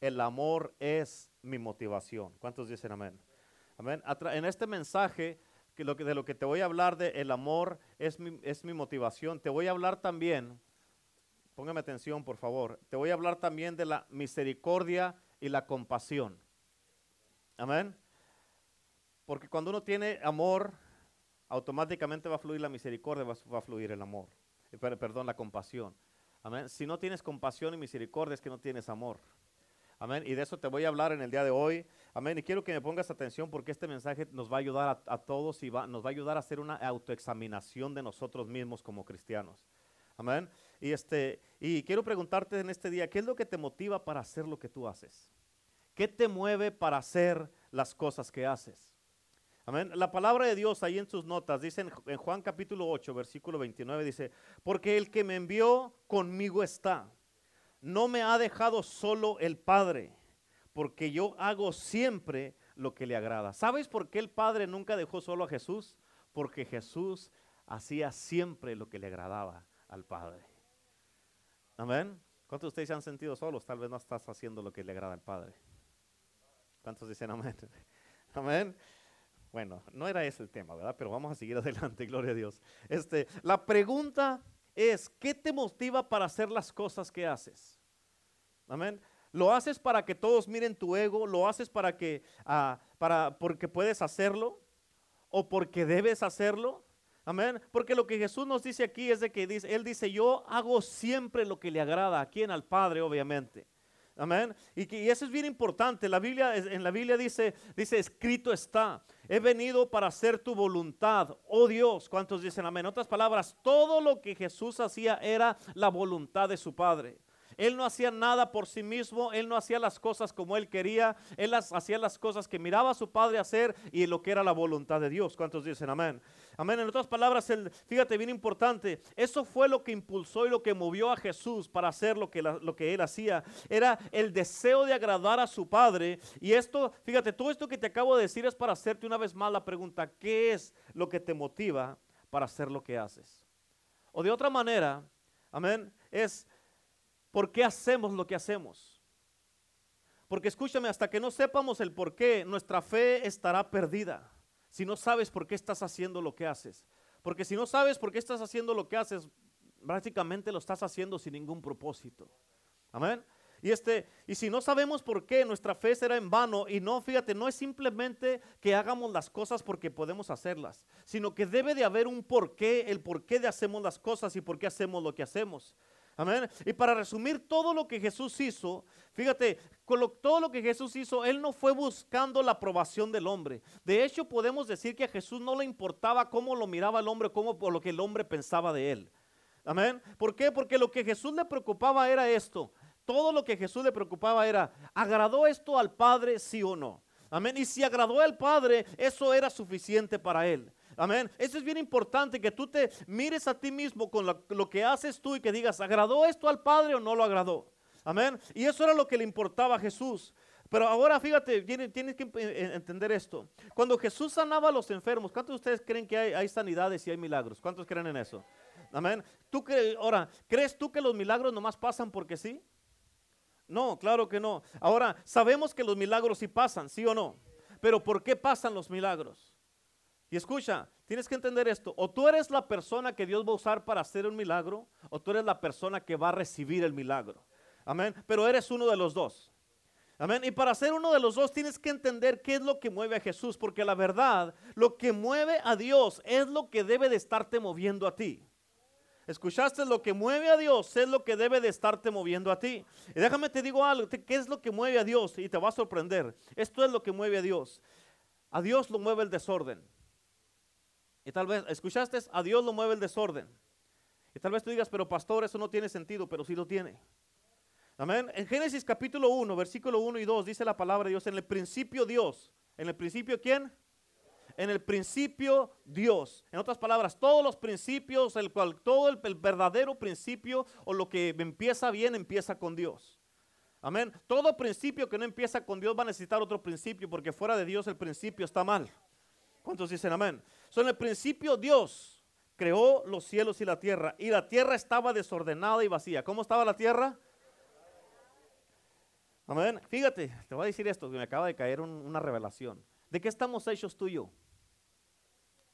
el amor es mi motivación. ¿Cuántos dicen amén? Amén. En este mensaje que lo que, de lo que te voy a hablar de el amor es mi, es mi motivación. Te voy a hablar también, póngame atención por favor, te voy a hablar también de la misericordia y la compasión. Amén. Porque cuando uno tiene amor, automáticamente va a fluir la misericordia, va, a fluir el amor. Eh, perdón, la compasión. Amén. Si no tienes compasión y misericordia es que no tienes amor. Amén. Y de eso te voy a hablar en el día de hoy. Amén. Y quiero que me pongas atención porque este mensaje nos va a ayudar a, todos y va, nos va a ayudar a hacer una autoexaminación de nosotros mismos como cristianos. Amén. Y, este, y quiero preguntarte en este día, ¿qué es lo que te motiva para hacer lo que tú haces? ¿Qué te mueve para hacer las cosas que haces? Amén. La palabra de Dios ahí en sus notas dice en, en Juan capítulo 8, versículo 29, dice, porque el que me envió conmigo está no me ha dejado solo el Padre, porque yo hago siempre lo que le agrada. ¿Sabes por qué el Padre nunca dejó solo a Jesús? Porque Jesús hacía siempre lo que le agradaba al Padre. Amén. ¿Cuántos de ustedes se han sentido solos? Tal vez no estás haciendo lo que le agrada al Padre. ¿Cuántos dicen amén? Amén. Bueno, no era ese el tema, ¿verdad? Pero vamos a seguir adelante, gloria a Dios. Este, la pregunta es, ¿qué te motiva para hacer las cosas que haces? Amén. ¿Lo haces para que todos miren tu ego? ¿Lo haces para que, ah, para, porque puedes hacerlo? ¿O porque debes hacerlo? Amén. Porque lo que Jesús nos dice aquí es de que dice, Él dice, yo hago siempre lo que le agrada, a quien al Padre, obviamente. Amén. Y, eso es bien importante. La Biblia, en la Biblia dice, dice, escrito está. He venido para hacer tu voluntad, oh Dios. ¿Cuántos dicen amén? En otras palabras, todo lo que Jesús hacía era la voluntad de su Padre. Él no hacía nada por sí mismo, él no hacía las cosas como él quería, él las, hacía las cosas que miraba a su padre hacer y lo que era la voluntad de Dios. ¿Cuántos dicen amén? Amén. En otras palabras, fíjate bien importante, eso fue lo que impulsó y lo que movió a Jesús para hacer lo que, lo que él hacía. Era el deseo de agradar a su padre. Y esto, fíjate, todo esto que te acabo de decir es para hacerte una vez más la pregunta, ¿qué es lo que te motiva para hacer lo que haces? O de otra manera, amén, es ¿Por qué hacemos lo que hacemos? Porque escúchame, hasta que no sepamos el por qué, nuestra fe estará perdida. Si no sabes por qué estás haciendo lo que haces. Porque si no sabes por qué estás haciendo lo que haces, prácticamente lo estás haciendo sin ningún propósito. Amén. Y este, y si no sabemos por qué, nuestra fe será en vano. Y no, fíjate, no es simplemente que hagamos las cosas porque podemos hacerlas, sino que debe de haber un porqué, el porqué de hacemos las cosas y por qué hacemos lo que hacemos. Y para resumir todo lo que Jesús hizo, fíjate, con todo lo que Jesús hizo, Él no fue buscando la aprobación del hombre. De hecho, podemos decir que a Jesús no le importaba cómo lo miraba el hombre, cómo por lo que el hombre pensaba de Él. Amén. ¿Por qué? Porque lo que Jesús le preocupaba era esto. Todo lo que Jesús le preocupaba era, ¿agradó esto al Padre, sí o no? Amén. Y si agradó al Padre, eso era suficiente para Él. Amén. Eso es bien importante que tú te mires a ti mismo con lo, que haces tú y que digas, ¿agradó esto al Padre o no lo agradó? Amén. Y eso era lo que le importaba a Jesús. Pero ahora fíjate, tienes, que entender esto. Cuando Jesús sanaba a los enfermos, ¿cuántos de ustedes creen que hay, sanidades y hay milagros? ¿Cuántos creen en eso? Amén. ¿Tú ahora, ¿crees tú que los milagros nomás pasan porque sí? No, claro que no. Ahora, sabemos que los milagros sí pasan, ¿sí o no? Pero ¿por qué pasan los milagros? Y escucha, tienes que entender esto. O tú eres la persona que Dios va a usar para hacer un milagro, o tú eres la persona que va a recibir el milagro. Amén. Pero eres uno de los dos. Amén. Y para ser uno de los dos tienes que entender qué es lo que mueve a Jesús, porque la verdad, lo que mueve a Dios es lo que debe de estarte moviendo a ti. ¿Escuchaste? Lo que mueve a Dios es lo que debe de estarte moviendo a ti. Y déjame te digo algo, ¿qué es lo que mueve a Dios? Y te va a sorprender. Esto es lo que mueve a Dios. A Dios lo mueve el desorden. Y tal vez, ¿escuchaste? A Dios lo mueve el desorden. Y tal vez tú digas, pero pastor, eso no tiene sentido, pero sí lo tiene. Amén. En Génesis capítulo 1, versículo 1 y 2 dice la palabra de Dios, en el principio Dios. ¿En el principio quién? En el principio Dios. En otras palabras, todos los principios, el cual, todo el, el verdadero principio o lo que empieza bien empieza con Dios. Amén. Todo principio que no empieza con Dios va a necesitar otro principio porque fuera de Dios el principio está mal. ¿Cuántos dicen amén? En el principio Dios creó los cielos y la tierra y la tierra estaba desordenada y vacía. ¿Cómo estaba la tierra? Amén. Fíjate, te voy a decir esto, que me acaba de caer una revelación. ¿De qué estamos hechos tú y yo?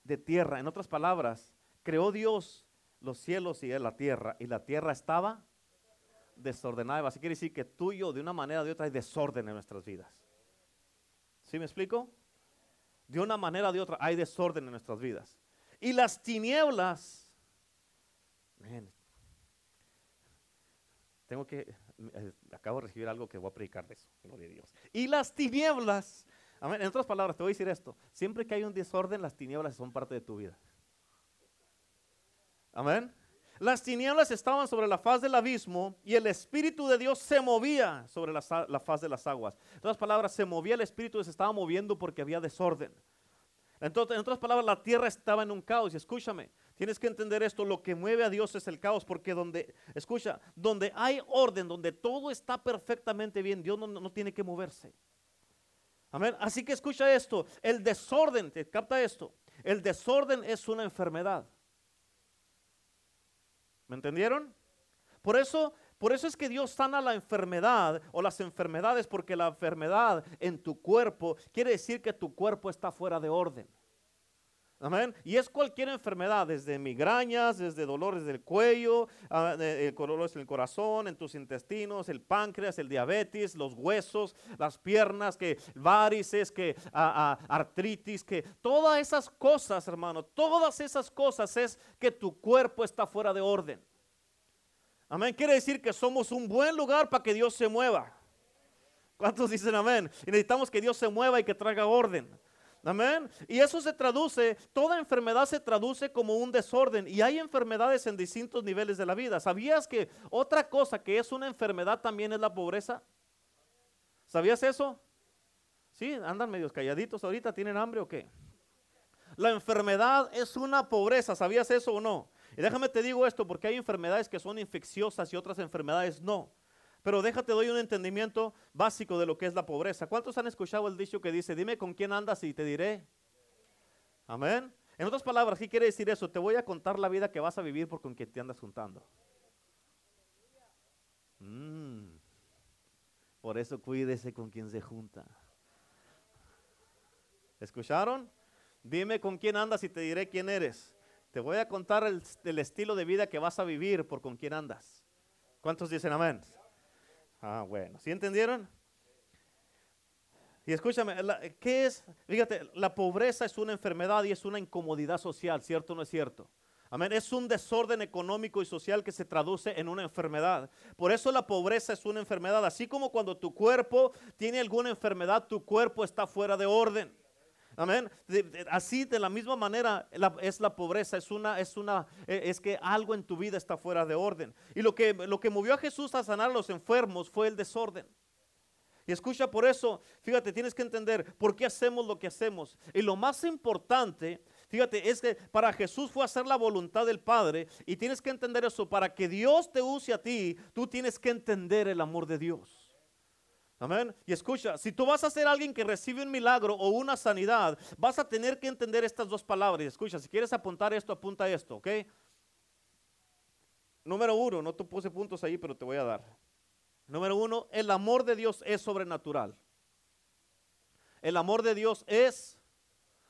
De tierra. En otras palabras, creó Dios los cielos y la tierra, y la tierra estaba desordenada. Así quiere decir que tú yo, de una manera o de otra, hay desorden en nuestras vidas. ¿Sí me explico? De una manera o de otra, hay desorden en nuestras vidas. Y las tinieblas, tengo que, eh, acabo de recibir algo que voy a predicar de eso, gloria a Dios. Y las tinieblas, en otras palabras, te voy a decir esto, siempre que hay un desorden, las tinieblas son parte de tu vida. Amén. Las tinieblas estaban sobre la faz del abismo y el Espíritu de Dios se movía sobre la, faz de las aguas. En otras palabras, se movía el Espíritu, se estaba moviendo porque había desorden. Entonces, en otras palabras, la tierra estaba en un caos. Y escúchame, tienes que entender esto, lo que mueve a Dios es el caos, porque donde, escucha, donde hay orden, donde todo está perfectamente bien, Dios no, tiene que moverse. Amén. Así que escucha esto, el desorden, te capta esto, el desorden es una enfermedad. ¿Me entendieron? Por eso, por eso es que Dios sana la enfermedad o las enfermedades, porque la enfermedad en tu cuerpo quiere decir que tu cuerpo está fuera de orden. Amén. Y es cualquier enfermedad, desde migrañas, desde dolores del cuello, uh, dolores en el corazón, en tus intestinos, el páncreas, el diabetes, los huesos, las piernas, que varices, que artritis, que todas esas cosas, hermano, todas esas cosas es que tu cuerpo está fuera de orden. Amén. Quiere decir que somos un buen lugar para que Dios se mueva. ¿Cuántos dicen amén? Y necesitamos que Dios se mueva y que traiga orden. Amén. Y eso se traduce, toda enfermedad se traduce como un desorden. Y hay enfermedades en distintos niveles de la vida. ¿Sabías que otra cosa que es una enfermedad también es la pobreza? ¿Sabías eso? Sí, andan medios calladitos ahorita, ¿tienen hambre o qué? La enfermedad es una pobreza, ¿sabías eso o no? Y déjame te digo esto, porque hay enfermedades que son infecciosas y otras enfermedades no. Pero déjate doy un entendimiento básico de lo que es la pobreza. ¿Cuántos han escuchado el dicho que dice, dime con quién andas y te diré? Amén. En otras palabras, ¿qué quiere decir eso? Te voy a contar la vida que vas a vivir por con quien te andas juntando. Mm. Por eso cuídese con quien se junta. ¿Escucharon? Dime con quién andas y te diré quién eres. Te voy a contar el, el estilo de vida que vas a vivir por con quién andas. ¿Cuántos dicen amén? Ah, bueno, ¿sí entendieron? Y escúchame, ¿qué es? Fíjate, la pobreza es una enfermedad y es una incomodidad social, ¿cierto o no es cierto? Amén, es un desorden económico y social que se traduce en una enfermedad. Por eso la pobreza es una enfermedad. Así como cuando tu cuerpo tiene alguna enfermedad, tu cuerpo está fuera de orden. Amén. así de la misma manera es la pobreza, es una, es una, e, es que algo en tu vida está fuera de orden. Y lo que, lo que movió a Jesús a sanar a los enfermos fue el desorden. Y escucha por eso, fíjate, tienes que entender por qué hacemos lo que hacemos. Y lo más importante, fíjate, es que para Jesús fue hacer la voluntad del Padre. Y tienes que entender eso, para que Dios te use a ti, tú tienes que entender el amor de Dios. Amén. Y escucha, si tú vas a ser alguien que recibe un milagro o una sanidad, vas a tener que entender estas dos palabras. Escucha, si quieres apuntar esto, apunta esto, ¿ok? Número uno, no te puse puntos ahí, pero te voy a dar. Número uno, el amor de Dios es sobrenatural. El amor de Dios es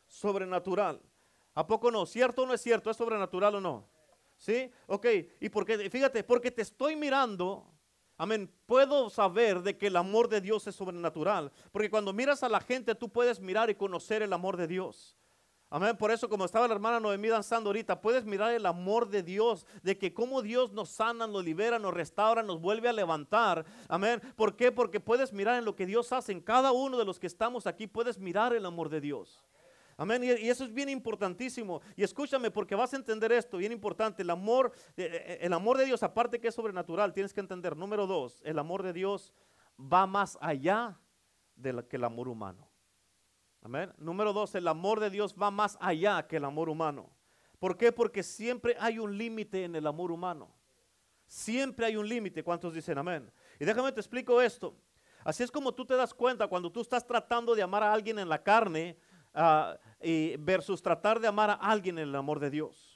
sobrenatural. ¿A poco no? ¿Cierto o no es cierto? ¿Es sobrenatural o no? ¿Sí? Ok. ¿Y por qué? Fíjate, porque te estoy mirando Amén. Puedo saber de que el amor de Dios es sobrenatural. Porque cuando miras a la gente, tú puedes mirar y conocer el amor de Dios. Amén. Por eso, como estaba la hermana Noemí danzando ahorita, puedes mirar el amor de Dios, de que como Dios nos sana, nos libera, nos restaura, nos vuelve a levantar. Amén. ¿Por qué? Porque puedes mirar en lo que Dios hace. En cada uno de los que estamos aquí, puedes mirar el amor de Dios. Amén. Y eso es bien importantísimo. Y escúchame porque vas a entender esto, bien importante. El amor, eh, eh, el amor de Dios, aparte que es sobrenatural, tienes que entender. Número dos, el amor de Dios va más allá de que el amor humano. Amén. Número dos, el amor de Dios va más allá que el amor humano. ¿Por qué? Porque siempre hay un límite en el amor humano. Siempre hay un límite. ¿Cuántos dicen amén? Y déjame te explico esto. Así es como tú te das cuenta cuando tú estás tratando de amar a alguien en la carne, uh, y versus tratar de amar a alguien en el amor de Dios.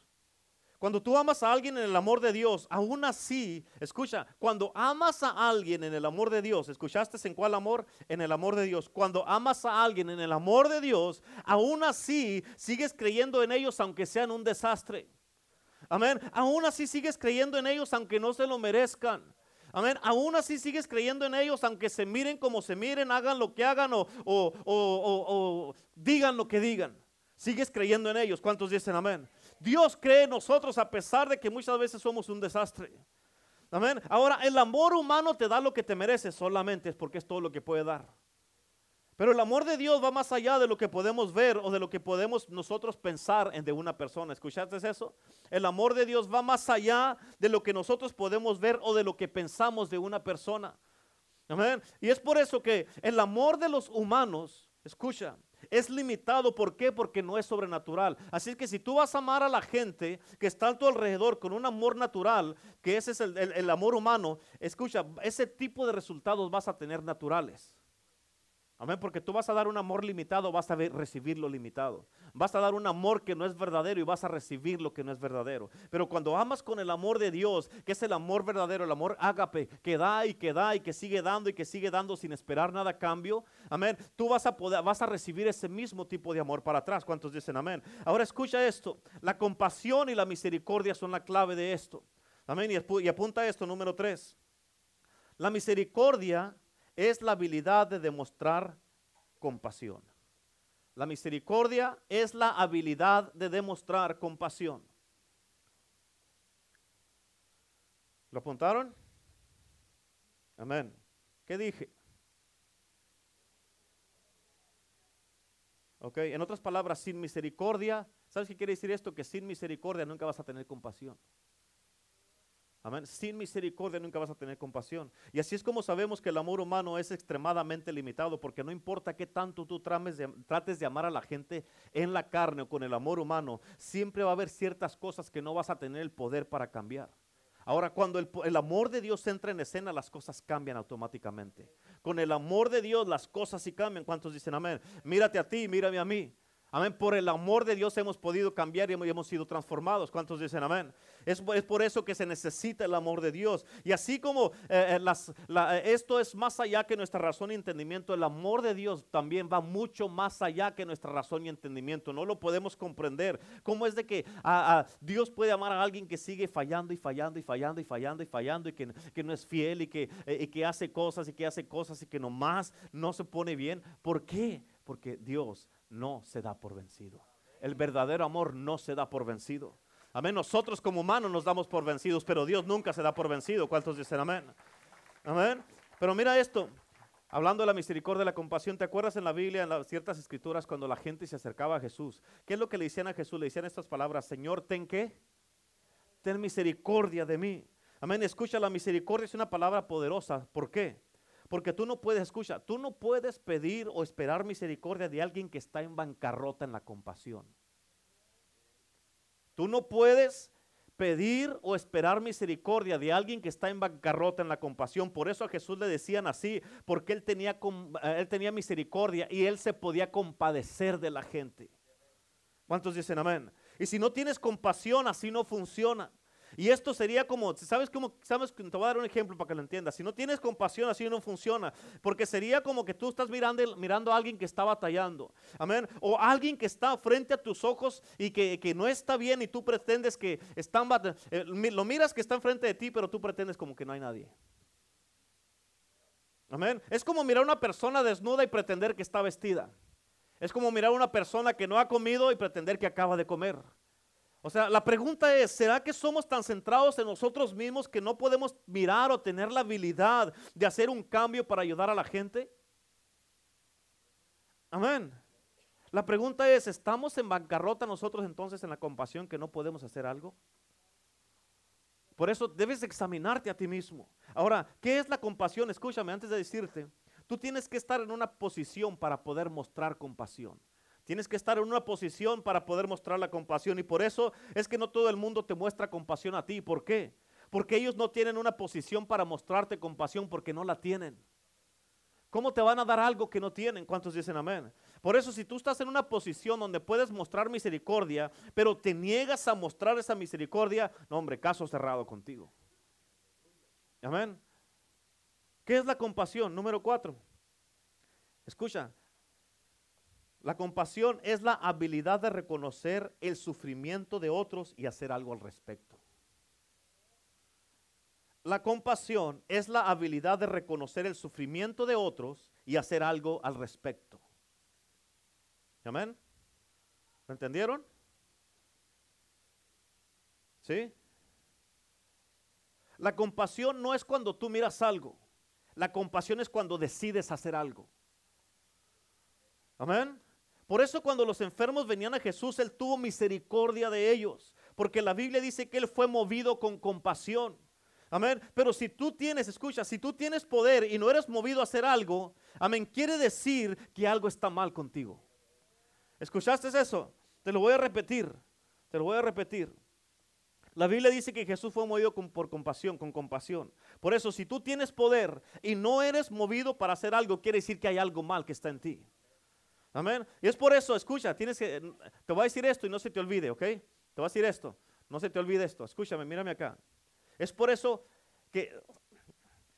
Cuando tú amas a alguien en el amor de Dios, aún así, escucha, cuando amas a alguien en el amor de Dios, ¿escuchaste en cuál amor? En el amor de Dios. Cuando amas a alguien en el amor de Dios, aún así sigues creyendo en ellos aunque sean un desastre. Amén. Aún así sigues creyendo en ellos aunque no se lo merezcan. Amén. Aún así sigues creyendo en ellos, aunque se miren como se miren, hagan lo que hagan o, o, digan lo que digan. Sigues creyendo en ellos. ¿Cuántos dicen amén? Dios cree en nosotros a pesar de que muchas veces somos un desastre. Amén. Ahora, el amor humano te da lo que te mereces solamente porque es todo lo que puede dar. Pero el amor de Dios va más allá de lo que podemos ver o de lo que podemos nosotros pensar en de una persona. ¿Escuchaste eso? El amor de Dios va más allá de lo que nosotros podemos ver o de lo que pensamos de una persona. Amén. Y es por eso que el amor de los humanos, escucha, es limitado. ¿Por qué? Porque no es sobrenatural. Así que si tú vas a amar a la gente que está a tu alrededor con un amor natural, que ese es el, el amor humano, escucha, ese tipo de resultados vas a tener naturales. Amén, porque tú vas a dar un amor limitado, vas a recibir lo limitado. Vas a dar un amor que no es verdadero y vas a recibir lo que no es verdadero. Pero cuando amas con el amor de Dios, que es el amor verdadero, el amor ágape, que da y que da y que sigue dando y que sigue dando sin esperar nada a cambio, amén, tú vas a poder, recibir ese mismo tipo de amor para atrás. ¿Cuántos dicen amén? Ahora escucha esto, la compasión y la misericordia son la clave de esto. Amén, y apunta esto, número tres. La misericordia es la habilidad de demostrar compasión. La misericordia es la habilidad de demostrar compasión. ¿Lo apuntaron? Amén. ¿Qué dije? Ok, en otras palabras, sin misericordia, ¿sabes qué quiere decir esto? Que sin misericordia nunca vas a tener compasión. Sin misericordia nunca vas a tener compasión. Y así es como sabemos que el amor humano es extremadamente limitado, porque no importa qué tanto tú trates de amar a la gente en la carne o con el amor humano, siempre va a haber ciertas cosas que no vas a tener el poder para cambiar. Ahora, cuando el, el, amor de Dios entra en escena, las cosas cambian automáticamente. Con el amor de Dios, las cosas sí cambian. ¿Cuántos dicen amén? Mírate a ti, mírame a mí. Amén. Por el amor de Dios hemos podido cambiar y hemos, sido transformados. ¿Cuántos dicen amén? Es, por eso que se necesita el amor de Dios. Y así como eh, eh, esto es más allá que nuestra razón y entendimiento, el amor de Dios también va mucho más allá que nuestra razón y entendimiento. No lo podemos comprender. ¿Cómo es de que Dios puede amar a alguien que sigue fallando y fallando y fallando y fallando y fallando y que, no es fiel y que, eh, y que hace cosas y que hace cosas y que nomás no se pone bien? ¿Por qué? Porque Dios no se da por vencido. El verdadero amor no se da por vencido. Amén. Nosotros como humanos nos damos por vencidos, pero Dios nunca se da por vencido. ¿Cuántos dicen amén? Amén. Pero mira esto. Hablando de la misericordia y la compasión, ¿te acuerdas en la Biblia, en las ciertas escrituras, cuando la gente se acercaba a Jesús? ¿Qué es lo que le decían a Jesús? Le decían estas palabras, Señor, ten qué? Ten misericordia de mí. Amén. Escucha, la misericordia es una palabra poderosa. ¿Por qué? Porque tú no puedes, escucha, tú no puedes pedir o esperar misericordia de alguien que está en bancarrota en la compasión. Tú no puedes pedir o esperar misericordia de alguien que está en bancarrota en la compasión. Por eso a Jesús le decían así, porque él tenía, eh, él tenía misericordia y él se podía compadecer de la gente. ¿Cuántos dicen amén? Y si no tienes compasión, así no funciona. Y esto sería como, ¿sabes cómo? ¿Sabes? Te voy a dar un ejemplo para que lo entiendas. Si no tienes compasión, así no funciona. Porque sería como que tú estás mirando, mirando a alguien que está batallando. Amén. O alguien que está frente a tus ojos y que, que no está bien y tú pretendes que están eh, Lo miras que está enfrente de ti, pero tú pretendes como que no hay nadie. Amén. Es como mirar a una persona desnuda y pretender que está vestida. Es como mirar a una persona que no ha comido y pretender que acaba de comer. O sea, la pregunta es, ¿será que somos tan centrados en nosotros mismos que no podemos mirar o tener la habilidad de hacer un cambio para ayudar a la gente? Amén. La pregunta es, ¿estamos en bancarrota nosotros entonces en la compasión que no podemos hacer algo? Por eso debes examinarte a ti mismo. Ahora, ¿qué es la compasión? Escúchame antes de decirte, tú tienes que estar en una posición para poder mostrar compasión. Tienes que estar en una posición para poder mostrar la compasión. Y por eso es que no todo el mundo te muestra compasión a ti. ¿Por qué? Porque ellos no tienen una posición para mostrarte compasión porque no la tienen. ¿Cómo te van a dar algo que no tienen? ¿Cuántos dicen amén? Por eso si tú estás en una posición donde puedes mostrar misericordia, pero te niegas a mostrar esa misericordia, no hombre, caso cerrado contigo. Amén. ¿Qué es la compasión? Número cuatro. Escucha, la compasión es la habilidad de reconocer el sufrimiento de otros y hacer algo al respecto. La compasión es la habilidad de reconocer el sufrimiento de otros y hacer algo al respecto. Amén. ¿Me entendieron? ¿Sí? La compasión no es cuando tú miras algo. La compasión es cuando decides hacer algo. Amén. Por eso cuando los enfermos venían a Jesús, Él tuvo misericordia de ellos. Porque la Biblia dice que Él fue movido con compasión. Amén. Pero si tú tienes, escucha, si tú tienes poder y no eres movido a hacer algo, amén, quiere decir que algo está mal contigo. ¿Escuchaste eso? Te lo voy a repetir. Te lo voy a repetir. La Biblia dice que Jesús fue movido por compasión, con compasión. Por eso, si tú tienes poder y no eres movido para hacer algo, quiere decir que hay algo mal que está en ti. Amén. Y es por eso, escucha, tienes que, te voy a decir esto y no se te olvide, ¿ok? Te voy a decir esto, no se te olvide esto. Escúchame, mírame acá. Es por eso que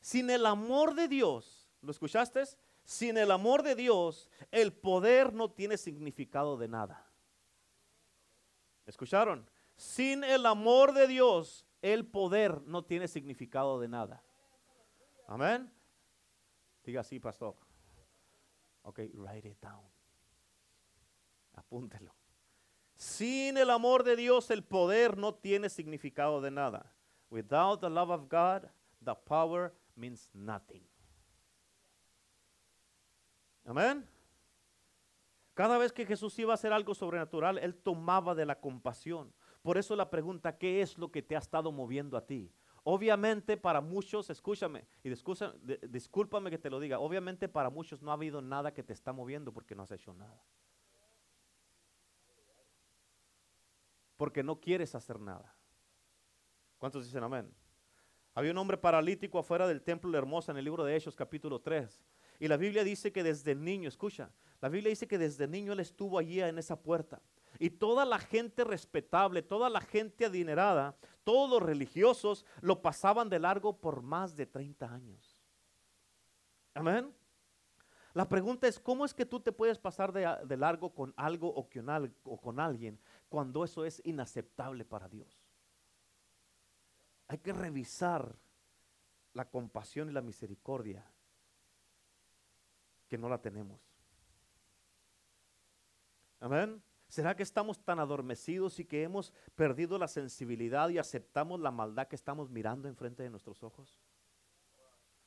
sin el amor de Dios, ¿lo escuchaste? Sin el amor de Dios, el poder no tiene significado de nada. ¿Escucharon? Sin el amor de Dios, el poder no tiene significado de nada. Amén. Diga así, pastor. Ok, write it down. Apúntelo. Sin el amor de Dios, el poder no tiene significado de nada. Without the love of God, the power means nothing. Amén. Cada vez que Jesús iba a hacer algo sobrenatural, Él tomaba de la compasión. Por eso la pregunta, ¿qué es lo que te ha estado moviendo a ti? Obviamente para muchos, escúchame, y discúlpame que te lo diga, obviamente para muchos no ha habido nada que te está moviendo porque no has hecho nada. Porque no quieres hacer nada. ¿Cuántos dicen amén? Había un hombre paralítico afuera del templo de Hermosa en el libro de Hechos capítulo 3. Y la Biblia dice que desde niño, escucha, la Biblia dice que desde niño él estuvo allí en esa puerta. Y toda la gente respetable, toda la gente adinerada, todos los religiosos lo pasaban de largo por más de 30 años. Amén. La pregunta es, ¿cómo es que tú te puedes pasar de, largo con algo o con, o con alguien cuando eso es inaceptable para Dios? Hay que revisar la compasión y la misericordia que no la tenemos. Amén. ¿Será que estamos tan adormecidos y que hemos perdido la sensibilidad y aceptamos la maldad que estamos mirando enfrente de nuestros ojos?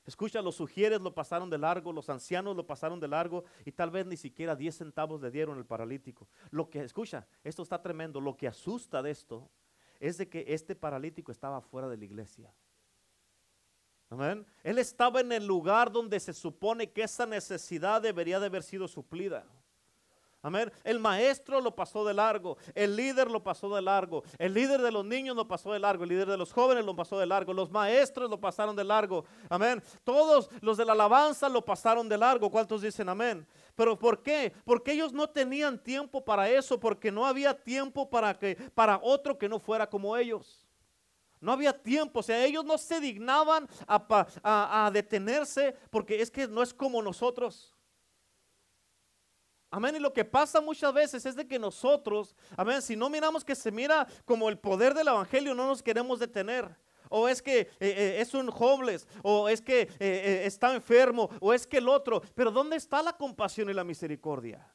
Escucha, los sugieres lo pasaron de largo, los ancianos lo pasaron de largo y tal vez ni siquiera 10 centavos le dieron al paralítico. Lo que, escucha, esto está tremendo. Lo que asusta de esto es de que este paralítico estaba fuera de la iglesia. Amén. Él estaba en el lugar donde se supone que esa necesidad debería de haber sido suplida. Amén. El maestro lo pasó de largo, el líder lo pasó de largo, el líder de los niños lo pasó de largo, el líder de los jóvenes lo pasó de largo, los maestros lo pasaron de largo. Amén. Todos los de la alabanza lo pasaron de largo. ¿Cuántos dicen amén? Pero ¿por qué? Porque ellos no tenían tiempo para eso, porque no había tiempo para que para otro que no fuera como ellos. No había tiempo, o sea, ellos no se dignaban a, a detenerse porque es que no es como nosotros. Amén. Y lo que pasa muchas veces es de que nosotros, amén, si no miramos que se mira como el poder del evangelio, no nos queremos detener. O es que eh, eh, es un homeless, o es que eh, está enfermo, o es que el otro. Pero ¿dónde está la compasión y la misericordia?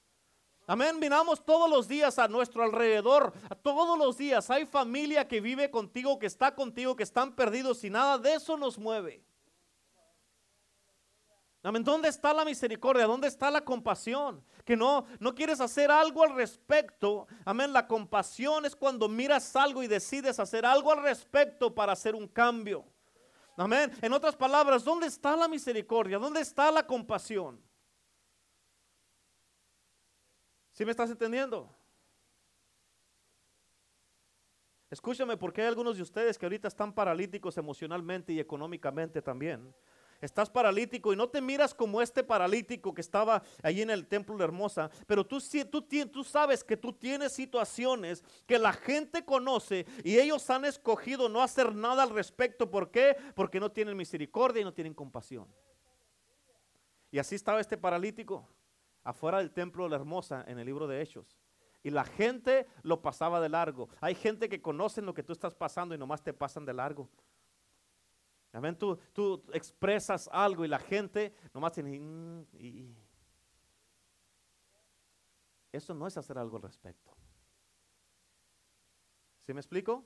Amén, miramos todos los días a nuestro alrededor, todos los días hay familia que vive contigo, que está contigo, que están perdidos y nada de eso nos mueve. Amén. ¿Dónde está la misericordia? ¿Dónde está la compasión? Que no, no quieres hacer algo al respecto. Amén. La compasión es cuando miras algo y decides hacer algo al respecto para hacer un cambio. Amén. En otras palabras, ¿dónde está la misericordia? ¿Dónde está la compasión? ¿Sí me estás entendiendo? Escúchame porque hay algunos de ustedes que ahorita están paralíticos emocionalmente y económicamente también. Estás paralítico y no te miras como este paralítico que estaba allí en el templo de Hermosa, pero tú, tú, tú sabes que tú tienes situaciones que la gente conoce y ellos han escogido no hacer nada al respecto. ¿Por qué? Porque no tienen misericordia y no tienen compasión. Y así estaba este paralítico afuera del templo de la Hermosa en el libro de Hechos. Y la gente lo pasaba de largo. Hay gente que conocen lo que tú estás pasando y nomás te pasan de largo. Amén. Tú, tú expresas algo y la gente nomás tiene. Mm, y, eso no es hacer algo al respecto. ¿Sí me explico?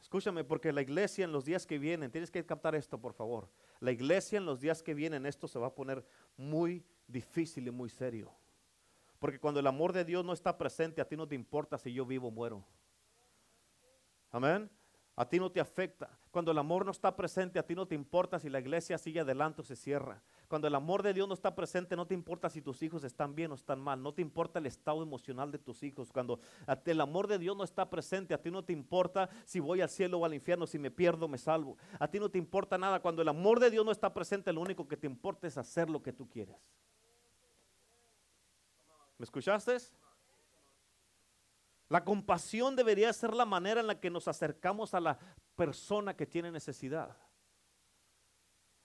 Escúchame, porque la iglesia en los días que vienen, tienes que captar esto, por favor. La iglesia en los días que vienen, esto se va a poner muy difícil y muy serio. Porque cuando el amor de Dios no está presente, a ti no te importa si yo vivo o muero. Amén. A ti no te afecta. Cuando el amor no está presente, a ti no te importa si la iglesia sigue adelante o se cierra. Cuando el amor de Dios no está presente, no te importa si tus hijos están bien o están mal. No te importa el estado emocional de tus hijos. Cuando el amor de Dios no está presente, a ti no te importa si voy al cielo o al infierno, si me pierdo, me salvo. A ti no te importa nada. Cuando el amor de Dios no está presente, lo único que te importa es hacer lo que tú quieres. ¿Me escuchaste? La compasión debería ser la manera en la que nos acercamos a la persona que tiene necesidad.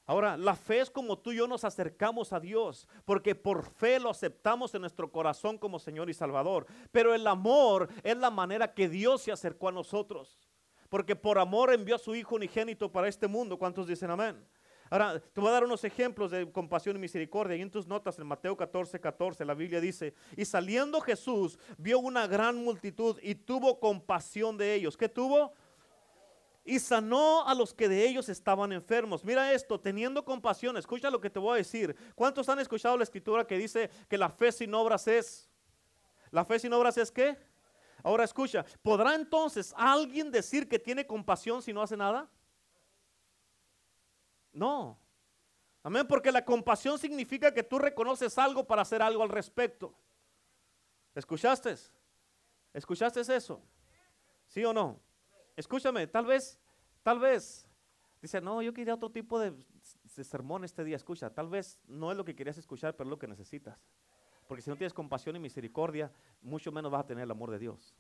Ahora, la fe es como tú y yo nos acercamos a Dios, porque por fe lo aceptamos en nuestro corazón como Señor y Salvador. Pero el amor es la manera que Dios se acercó a nosotros, porque por amor envió a su Hijo unigénito para este mundo. ¿Cuántos dicen amén? Ahora, te voy a dar unos ejemplos de compasión y misericordia. Y en tus notas, en Mateo 14, 14, la Biblia dice, y saliendo Jesús, vio una gran multitud y tuvo compasión de ellos. ¿Qué tuvo? Y sanó a los que de ellos estaban enfermos. Mira esto, teniendo compasión, escucha lo que te voy a decir. ¿Cuántos han escuchado la escritura que dice que la fe sin obras es? ¿La fe sin obras es qué? Ahora escucha, ¿podrá entonces alguien decir que tiene compasión si no hace nada? No. Amén, porque la compasión significa que tú reconoces algo para hacer algo al respecto. ¿Escuchaste? ¿Escuchaste eso? ¿Sí o no? Escúchame, tal vez, tal vez, dice, no, yo quería otro tipo de, sermón este día. Escucha, tal vez no es lo que querías escuchar, pero es lo que necesitas. Porque si no tienes compasión y misericordia, mucho menos vas a tener el amor de Dios.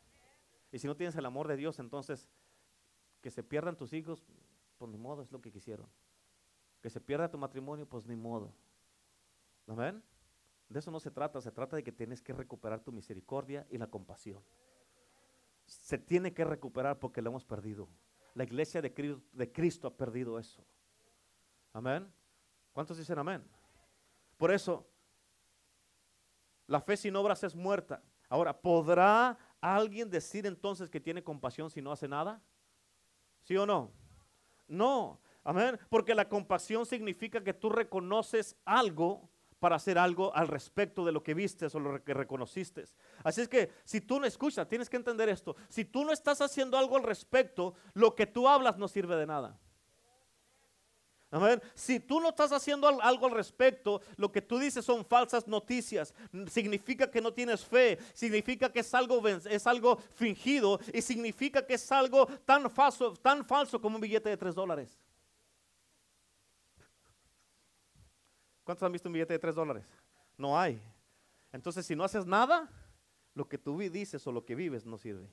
Y si no tienes el amor de Dios, entonces que se pierdan tus hijos, pues ni modo, es lo que quisieron que se pierda tu matrimonio, pues ni modo. ¿Amén? De eso no se trata, se trata de que tienes que recuperar tu misericordia y la compasión. Se tiene que recuperar porque lo hemos perdido. La iglesia de Cristo, ha perdido eso. Amén. ¿Cuántos dicen amén? Por eso, la fe sin obras es muerta. Ahora, ¿podrá alguien decir entonces que tiene compasión si no hace nada? ¿Sí o no? No, Amén. Porque la compasión significa que tú reconoces algo para hacer algo al respecto de lo que vistes o lo que reconociste. Así es que si tú no escuchas, tienes que entender esto. Si tú no estás haciendo algo al respecto, lo que tú hablas no sirve de nada. Amén. Si tú no estás haciendo algo al respecto, lo que tú dices son falsas noticias. Significa que no tienes fe, significa que es algo, es algo fingido y significa que es algo tan falso, tan falso como un billete de tres dólares. ¿Cuántos han visto un billete de 3 dólares? No hay. Entonces, si no haces nada, lo que tú dices o lo que vives no sirve.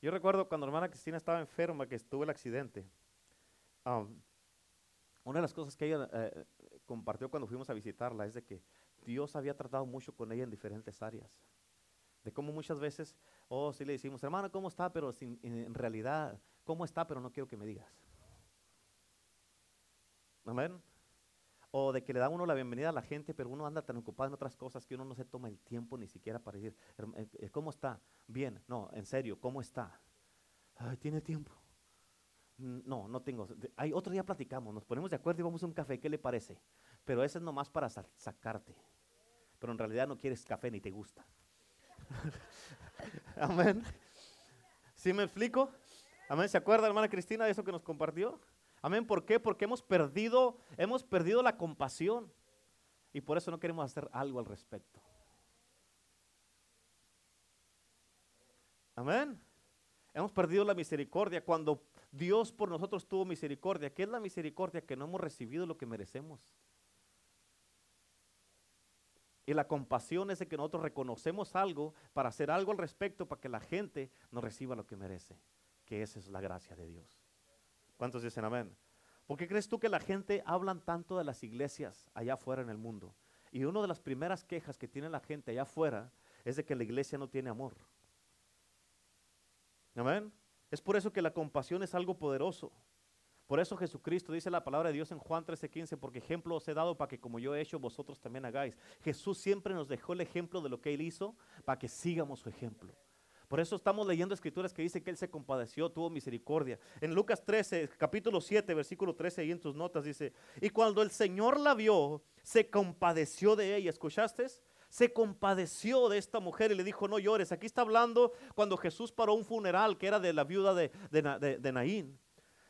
Yo recuerdo cuando hermana Cristina estaba enferma, que estuvo el accidente. Um, una de las cosas que ella eh, compartió cuando fuimos a visitarla es de que Dios había tratado mucho con ella en diferentes áreas. De cómo muchas veces, oh, sí le decimos, hermana, ¿cómo está? Pero en realidad ¿Cómo está? Pero no quiero que me digas. Amén. O de que le da uno la bienvenida a la gente, pero uno anda tan ocupado en otras cosas que uno no se toma el tiempo ni siquiera para decir, eh, eh, ¿cómo está? Bien. No, en serio, ¿cómo está? Ay, ¿tiene tiempo? No, no tengo. Hay, otro día platicamos, nos ponemos de acuerdo y vamos a un café, ¿qué le parece? Pero ese es nomás para sacarte. Pero en realidad no quieres café ni te gusta. Amén. ¿Sí me explico? Amén. ¿Se acuerda, hermana Cristina, de eso que nos compartió? Amén. ¿Por qué? Porque hemos perdido, hemos perdido la compasión. Y por eso no queremos hacer algo al respecto. Amén. Hemos perdido la misericordia cuando Dios por nosotros tuvo misericordia. ¿Qué es la misericordia? Que no hemos recibido lo que merecemos. Y la compasión es de que nosotros reconocemos algo para hacer algo al respecto para que la gente nos reciba lo que merece. Que esa es la gracia de Dios. ¿Cuántos dicen amén? ¿Por qué crees tú que la gente hablan tanto de las iglesias allá afuera en el mundo? Y una de las primeras quejas que tiene la gente allá afuera es de que la iglesia no tiene amor. Amén. Es por eso que la compasión es algo poderoso. Por eso Jesucristo dice la palabra de Dios en Juan 13:15, porque ejemplo os he dado para que como yo he hecho, vosotros también hagáis. Jesús siempre nos dejó el ejemplo de lo que Él hizo para que sigamos su ejemplo. Por eso estamos leyendo escrituras que dicen que Él se compadeció, tuvo misericordia. En Lucas 13, capítulo 7, versículo 13, ahí en tus notas dice, y cuando el Señor la vio, se compadeció de ella. ¿Escuchaste? Se compadeció de esta mujer y le dijo, no llores. Aquí está hablando cuando Jesús paró un funeral que era de la viuda de, de, de Naín.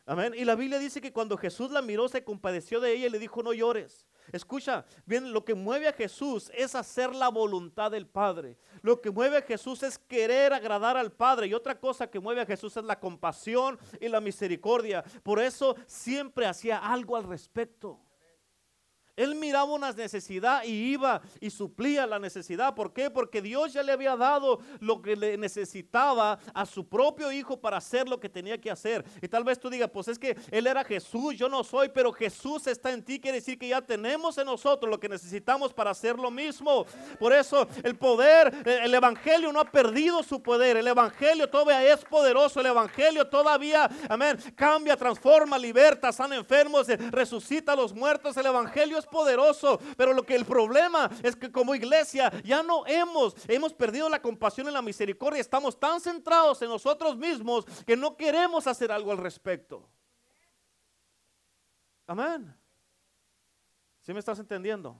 Amén. Y la Biblia dice que cuando Jesús la miró, se compadeció de ella y le dijo, no llores. Escucha, bien, lo que mueve a Jesús es hacer la voluntad del Padre. Lo que mueve a Jesús es querer agradar al Padre. Y otra cosa que mueve a Jesús es la compasión y la misericordia. Por eso siempre hacía algo al respecto. Él miraba una necesidad y iba y suplía la necesidad. ¿Por qué? Porque Dios ya le había dado lo que le necesitaba a su propio hijo para hacer lo que tenía que hacer. Y tal vez tú digas, pues es que Él era Jesús, yo no soy, pero Jesús está en ti. Quiere decir que ya tenemos en nosotros lo que necesitamos para hacer lo mismo. Por eso el poder, el Evangelio no ha perdido su poder. El Evangelio todavía es poderoso. El Evangelio todavía, amén, cambia, transforma, liberta, sana enfermos, resucita a los muertos. El Evangelio poderoso, pero lo que el problema es que como iglesia ya no hemos, hemos perdido la compasión y la misericordia, estamos tan centrados en nosotros mismos que no queremos hacer algo al respecto. Amén. ¿Sí me estás entendiendo?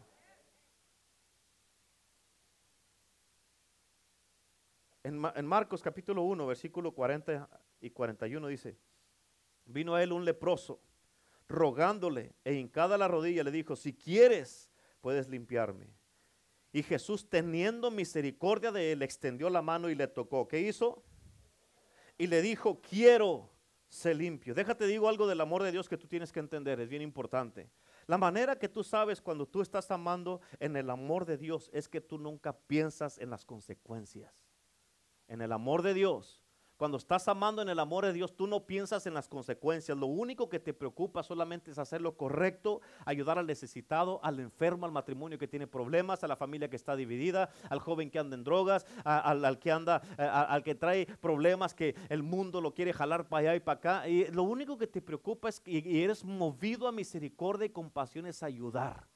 En, en, Marcos capítulo 1, versículo 40 y 41 dice, vino a él un leproso rogándole e hincada la rodilla le dijo, si quieres, puedes limpiarme. Y Jesús, teniendo misericordia de él, extendió la mano y le tocó. ¿Qué hizo? Y le dijo, quiero ser limpio. Déjate digo algo del amor de Dios que tú tienes que entender, es bien importante. La manera que tú sabes cuando tú estás amando en el amor de Dios es que tú nunca piensas en las consecuencias. En el amor de Dios, cuando estás amando en el amor de Dios, tú no piensas en las consecuencias. Lo único que te preocupa solamente es hacer lo correcto, ayudar al necesitado, al enfermo, al matrimonio que tiene problemas, a la familia que está dividida, al joven que anda en drogas, al, que anda, al que trae problemas que el mundo lo quiere jalar para allá y para acá. Y lo único que te preocupa es que y eres movido a misericordia y compasión es ayudar.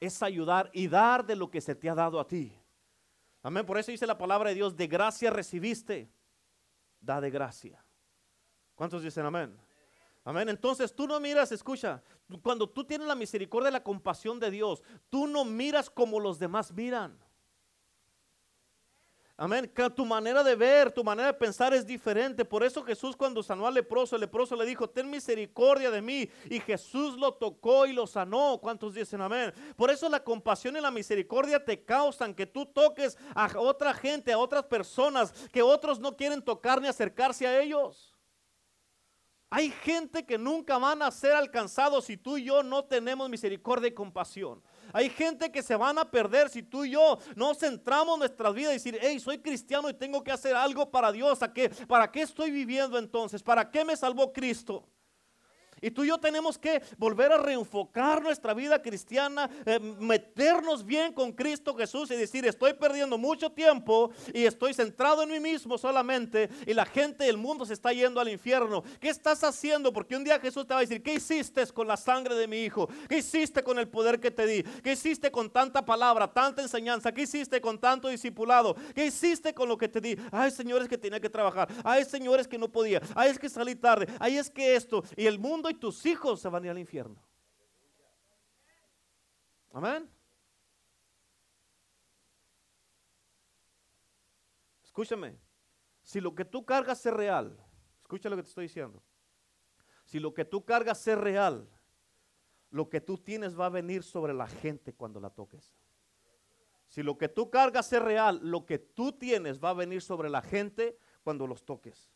Es ayudar y dar de lo que se te ha dado a ti. Amén. Por eso dice la palabra de Dios, de gracia recibiste da de gracia. ¿Cuántos dicen amén? Amén. Entonces tú no miras, escucha, cuando tú tienes la misericordia y la compasión de Dios, tú no miras como los demás miran. Amén. Tu manera de ver, tu manera de pensar es diferente. Por eso Jesús cuando sanó al leproso, el leproso le dijo, ten misericordia de mí. Y Jesús lo tocó y lo sanó. ¿Cuántos dicen amén? Por eso la compasión y la misericordia te causan que tú toques a otra gente, a otras personas, que otros no quieren tocar ni acercarse a ellos. Hay gente que nunca van a ser alcanzados si tú y yo no tenemos misericordia y compasión. Hay gente que se van a perder si tú y yo no centramos nuestras vidas y decir, hey, soy cristiano y tengo que hacer algo para Dios. ¿A qué? ¿Para qué estoy viviendo entonces? ¿Para qué me salvó Cristo? Y tú y yo tenemos que volver a reenfocar nuestra vida cristiana, eh, meternos bien con Cristo Jesús y decir, estoy perdiendo mucho tiempo y estoy centrado en mí mismo solamente y la gente del mundo se está yendo al infierno. ¿Qué estás haciendo? Porque un día Jesús te va a decir, ¿qué hiciste con la sangre de mi hijo? ¿Qué hiciste con el poder que te di? ¿Qué hiciste con tanta palabra, tanta enseñanza? ¿Qué hiciste con tanto discipulado? ¿Qué hiciste con lo que te di? Ay, señores que tenía que trabajar. Ay, señores que no podía. Ay, es que salí tarde. Ay, es que esto. Y el mundo y tus hijos se van a ir al infierno. Amén. Escúchame, si lo que tú cargas es real, escucha lo que te estoy diciendo. Si lo que tú cargas es real, lo que tú tienes va a venir sobre la gente cuando la toques. Si lo que tú cargas es real, lo que tú tienes va a venir sobre la gente cuando los toques.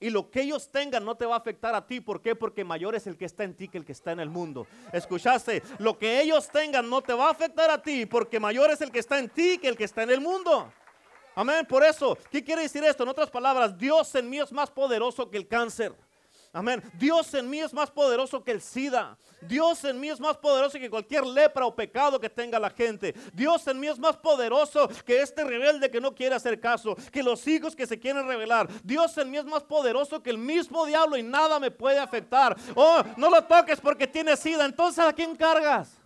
Y lo que ellos tengan no te va a afectar a ti. ¿Por qué? Porque mayor es el que está en ti que el que está en el mundo. ¿Escuchaste? Lo que ellos tengan no te va a afectar a ti. Porque mayor es el que está en ti que el que está en el mundo. Amén. Por eso, ¿qué quiere decir esto? En otras palabras, Dios en mí es más poderoso que el cáncer. Amén. Dios en mí es más poderoso que el SIDA. Dios en mí es más poderoso que cualquier lepra o pecado que tenga la gente. Dios en mí es más poderoso que este rebelde que no quiere hacer caso, que los hijos que se quieren revelar. Dios en mí es más poderoso que el mismo diablo y nada me puede afectar. Oh, no lo toques porque tiene SIDA. Entonces, ¿a quién cargas?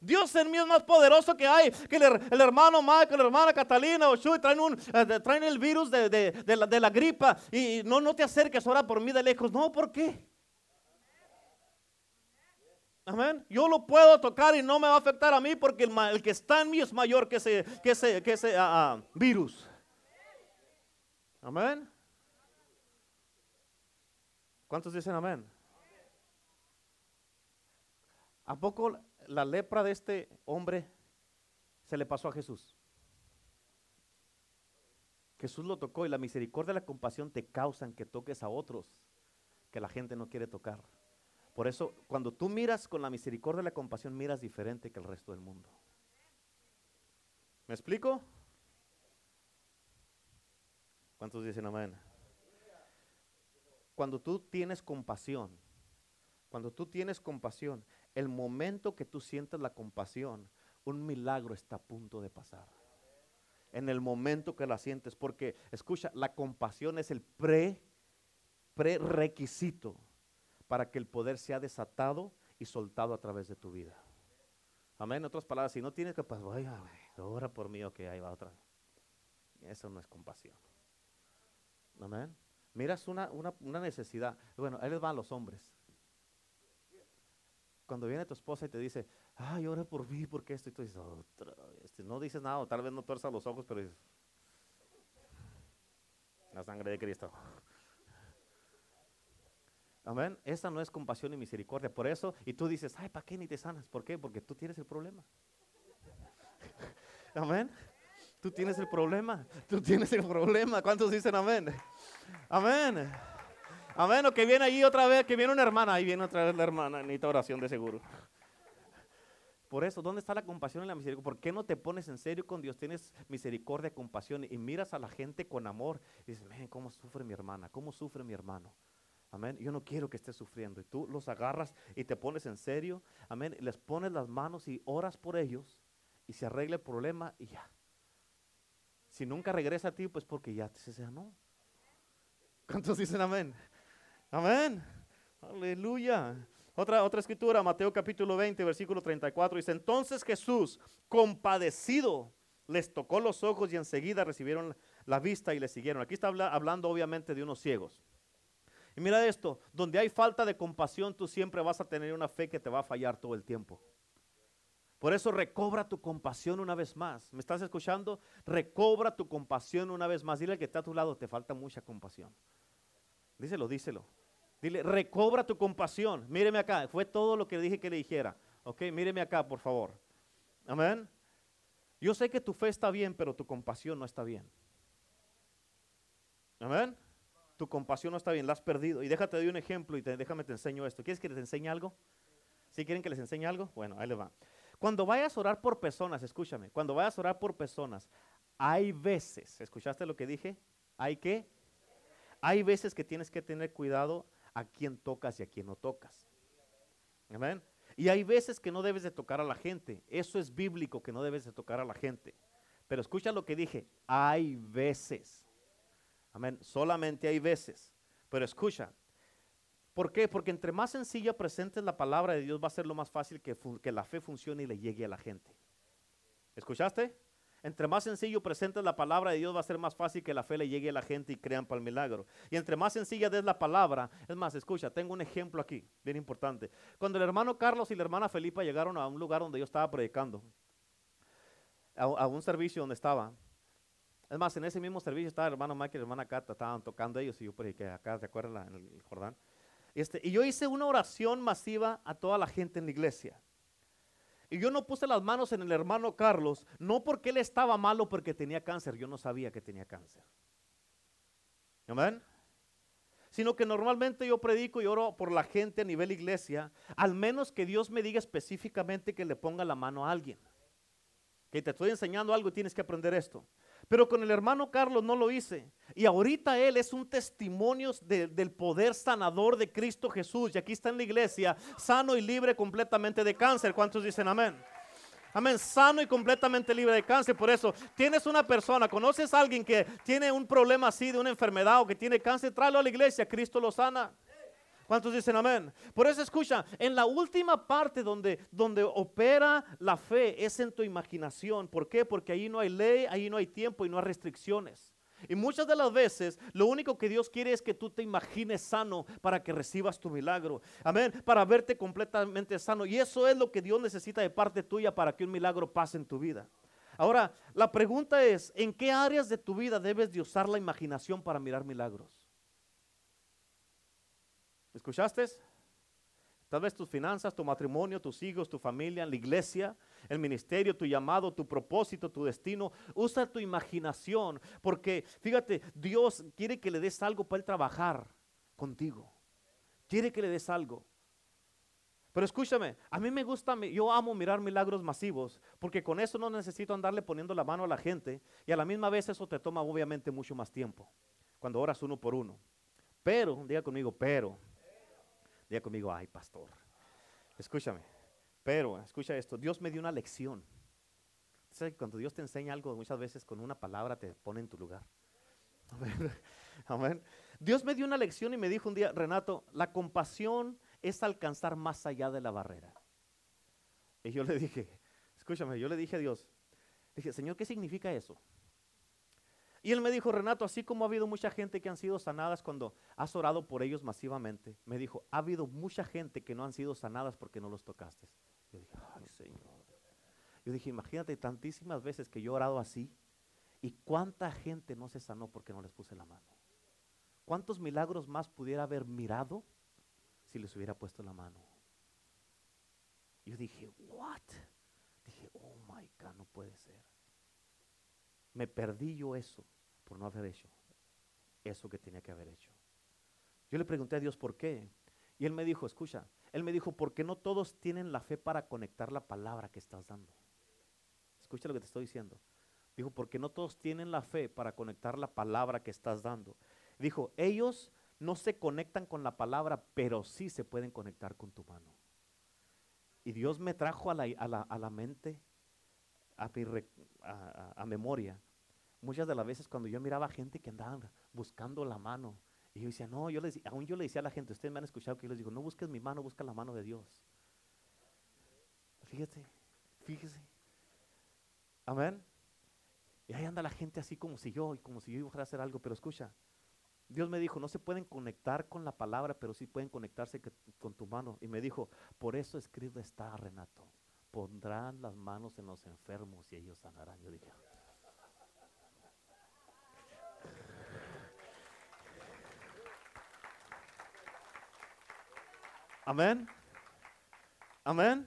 Dios en mí es más poderoso que hay, que el, hermano Mike, la hermana Catalina o Shui traen, un, eh, traen el virus de, la, gripa y no, no te acerques ahora por mí de lejos. No, ¿por qué? Amén. Yo lo puedo tocar y no me va a afectar a mí porque el, que está en mí es mayor que ese, que ese, que ese ah, ah, virus. Amén. ¿Cuántos dicen amén? ¿A poco la lepra de este hombre se le pasó a Jesús. Jesús lo tocó y la misericordia y la compasión te causan que toques a otros que la gente no quiere tocar. Por eso, cuando tú miras con la misericordia y la compasión, miras diferente que el resto del mundo. ¿Me explico? ¿Cuántos dicen amén? Cuando tú tienes compasión, cuando tú tienes compasión, el momento que tú sientas la compasión, un milagro está a punto de pasar. En el momento que la sientes, porque escucha, la compasión es el pre prerequisito para que el poder sea desatado y soltado a través de tu vida. Amén. En otras palabras, si no tienes que, pues vaya, ora por mí, ok, ahí va otra. Eso no es compasión. Amén. Miras una, una, necesidad. Bueno, ahí les van los hombres cuando viene tu esposa y te dice, ay, ora por mí, porque esto, y tú dices. No dices nada, tal vez no tuerzas los ojos, pero dices, la sangre de Cristo. Amén. Esa no es compasión y misericordia. Por eso, y tú dices, ay, ¿para qué ni te sanas? ¿Por qué? Porque tú tienes el problema. Amén. Tú tienes el problema. Tú tienes el problema. ¿Cuántos dicen amén? Amén. Amén. O que viene ahí otra vez, que viene una hermana. Ahí viene otra vez la hermana. Necesita oración de seguro. Por eso, ¿dónde está la compasión y la misericordia? ¿Por qué no te pones en serio con Dios? Tienes misericordia, compasión y miras a la gente con amor y dices, ¿cómo sufre mi hermana? ¿Cómo sufre mi hermano? Amén. Yo no quiero que esté sufriendo. Y tú los agarras y te pones en serio. Amén. Les pones las manos y oras por ellos y se arregla el problema y ya. Si nunca regresa a ti, pues porque ya se no. ¿Cuántos dicen amén? Amén. Aleluya. Otra, otra escritura, Mateo capítulo 20, versículo 34, dice, entonces Jesús, compadecido, les tocó los ojos y enseguida recibieron la vista y le siguieron. Aquí está hablando obviamente de unos ciegos. Y mira esto, donde hay falta de compasión, tú siempre vas a tener una fe que te va a fallar todo el tiempo. Por eso recobra tu compasión una vez más. ¿Me estás escuchando? Recobra tu compasión una vez más. Dile al que está a tu lado, te falta mucha compasión. Díselo, díselo. Dile, recobra tu compasión. Míreme acá. Fue todo lo que dije que le dijera. Ok, míreme acá, por favor. Amén. Yo sé que tu fe está bien, pero tu compasión no está bien. Amén. Tu compasión no está bien, la has perdido. Y déjate de un ejemplo y déjame te enseño esto. ¿Quieres que les enseñe algo? ¿Sí quieren que les enseñe algo? Bueno, ahí les va. Cuando vayas a orar por personas, escúchame, cuando vayas a orar por personas, hay veces, ¿escuchaste lo que dije? Hay que hay veces que tienes que tener cuidado a quién tocas y a quién no tocas. Amén. Y hay veces que no debes de tocar a la gente. Eso es bíblico que no debes de tocar a la gente. Pero escucha lo que dije. Hay veces. Amén. Solamente hay veces. Pero escucha. ¿Por qué? Porque entre más sencilla presentes la palabra de Dios va a ser lo más fácil que, que la fe funcione y le llegue a la gente. ¿Escuchaste? Entre más sencillo presentes la palabra de Dios va a ser más fácil que la fe le llegue a la gente y crean para el milagro. Y entre más sencilla es la palabra, es más, escucha, tengo un ejemplo aquí, bien importante. Cuando el hermano Carlos y la hermana Felipa llegaron a un lugar donde yo estaba predicando, a, un servicio donde estaba, es más, en ese mismo servicio estaba el hermano Mike y la hermana Cata, estaban tocando ellos y yo prediqué acá, ¿te acuerdas? En el Jordán. Este, y yo hice una oración masiva a toda la gente en la iglesia. Y yo no puse las manos en el hermano Carlos, no porque él estaba malo, porque tenía cáncer. Yo no sabía que tenía cáncer. Amén. Sino que normalmente yo predico y oro por la gente a nivel iglesia, al menos que Dios me diga específicamente que le ponga la mano a alguien. Que te estoy enseñando algo y tienes que aprender esto. Pero con el hermano Carlos no lo hice. Y ahorita él es un testimonio del poder sanador de Cristo Jesús. Y aquí está en la iglesia, sano y libre completamente de cáncer. ¿Cuántos dicen amén? Amén, sano y completamente libre de cáncer. Por eso, tienes una persona, conoces a alguien que tiene un problema así de una enfermedad o que tiene cáncer, tráelo a la iglesia, Cristo lo sana. ¿Cuántos dicen amén? Por eso escucha, en la última parte donde, donde opera la fe es en tu imaginación. ¿Por qué? Porque ahí no hay ley, ahí no hay tiempo y no hay restricciones. Y muchas de las veces lo único que Dios quiere es que tú te imagines sano para que recibas tu milagro. Amén. Para verte completamente sano. Y eso es lo que Dios necesita de parte tuya para que un milagro pase en tu vida. Ahora, la pregunta es, ¿en qué áreas de tu vida debes de usar la imaginación para mirar milagros? ¿Escuchaste? Tal vez tus finanzas, tu matrimonio, tus hijos, tu familia, la iglesia, el ministerio, tu llamado, tu propósito, tu destino. Usa tu imaginación porque fíjate, Dios quiere que le des algo para él trabajar contigo. Quiere que le des algo. Pero escúchame, a mí me gusta, yo amo mirar milagros masivos, porque con eso no necesito andarle poniendo la mano a la gente y a la misma vez eso te toma obviamente mucho más tiempo, cuando oras uno por uno. Pero, diga conmigo, pero, Diga conmigo, ay, pastor. Escúchame. Pero, escucha esto. Dios me dio una lección. ¿Sabes? Cuando Dios te enseña algo, muchas veces con una palabra te pone en tu lugar. Amén. Dios me dio una lección y me dijo un día, Renato, la compasión es alcanzar más allá de la barrera. Y yo le dije, escúchame, yo le dije a Dios, dije, Señor, ¿qué significa eso? Y él me dijo, Renato, así como ha habido mucha gente que han sido sanadas cuando has orado por ellos masivamente, me dijo, ha habido mucha gente que no han sido sanadas porque no los tocaste. Yo dije, ay Señor. Yo dije, imagínate tantísimas veces que yo he orado así y cuánta gente no se sanó porque no les puse la mano. ¿Cuántos milagros más pudiera haber mirado si les hubiera puesto la mano? Yo dije, what? Dije, oh my God, no puede ser me perdí yo eso por no haber hecho eso que tenía que haber hecho. Yo le pregunté a Dios por qué. Y él me dijo, escucha, él me dijo, porque no todos tienen la fe para conectar la palabra que estás dando. Escucha lo que te estoy diciendo. Dijo, porque no todos tienen la fe para conectar la palabra que estás dando. Dijo, ellos no se conectan con la palabra, pero sí se pueden conectar con tu mano. Y Dios me trajo a la, a la, a la mente, a, a, a memoria, muchas de las veces cuando yo miraba gente que andaba buscando la mano, y yo decía, no, yo les, aún yo le decía a la gente, ustedes me han escuchado que yo les digo, no busques mi mano, busca la mano de Dios. Fíjate, fíjese. Amén. Y ahí anda la gente así como si yo, y como si yo iba a hacer algo, pero escucha, Dios me dijo, no se pueden conectar con la palabra, pero sí pueden conectarse con tu mano. Y me dijo, por eso escrito está, Renato, pondrán las manos en los enfermos y ellos sanarán. Yo dije, Amén. Amén.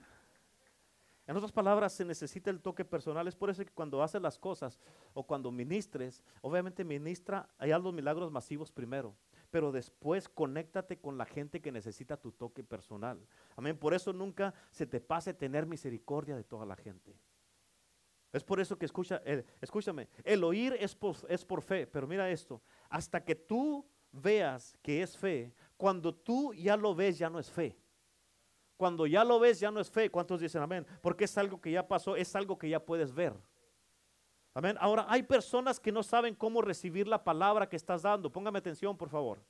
En otras palabras, se necesita el toque personal. Es por eso que cuando haces las cosas o cuando ministres, obviamente ministra, hay los milagros masivos primero, pero después conéctate con la gente que necesita tu toque personal. Amén. Por eso nunca se te pase tener misericordia de toda la gente. Es por eso que escucha, escúchame, el oír es es por fe, pero mira esto, hasta que tú veas que es fe, cuando tú ya lo ves, ya no es fe. Cuando ya lo ves, ya no es fe. ¿Cuántos dicen amén? Porque es algo que ya pasó, es algo que ya puedes ver. Amén. Ahora, hay personas que no saben cómo recibir la palabra que estás dando. Póngame atención, por favor.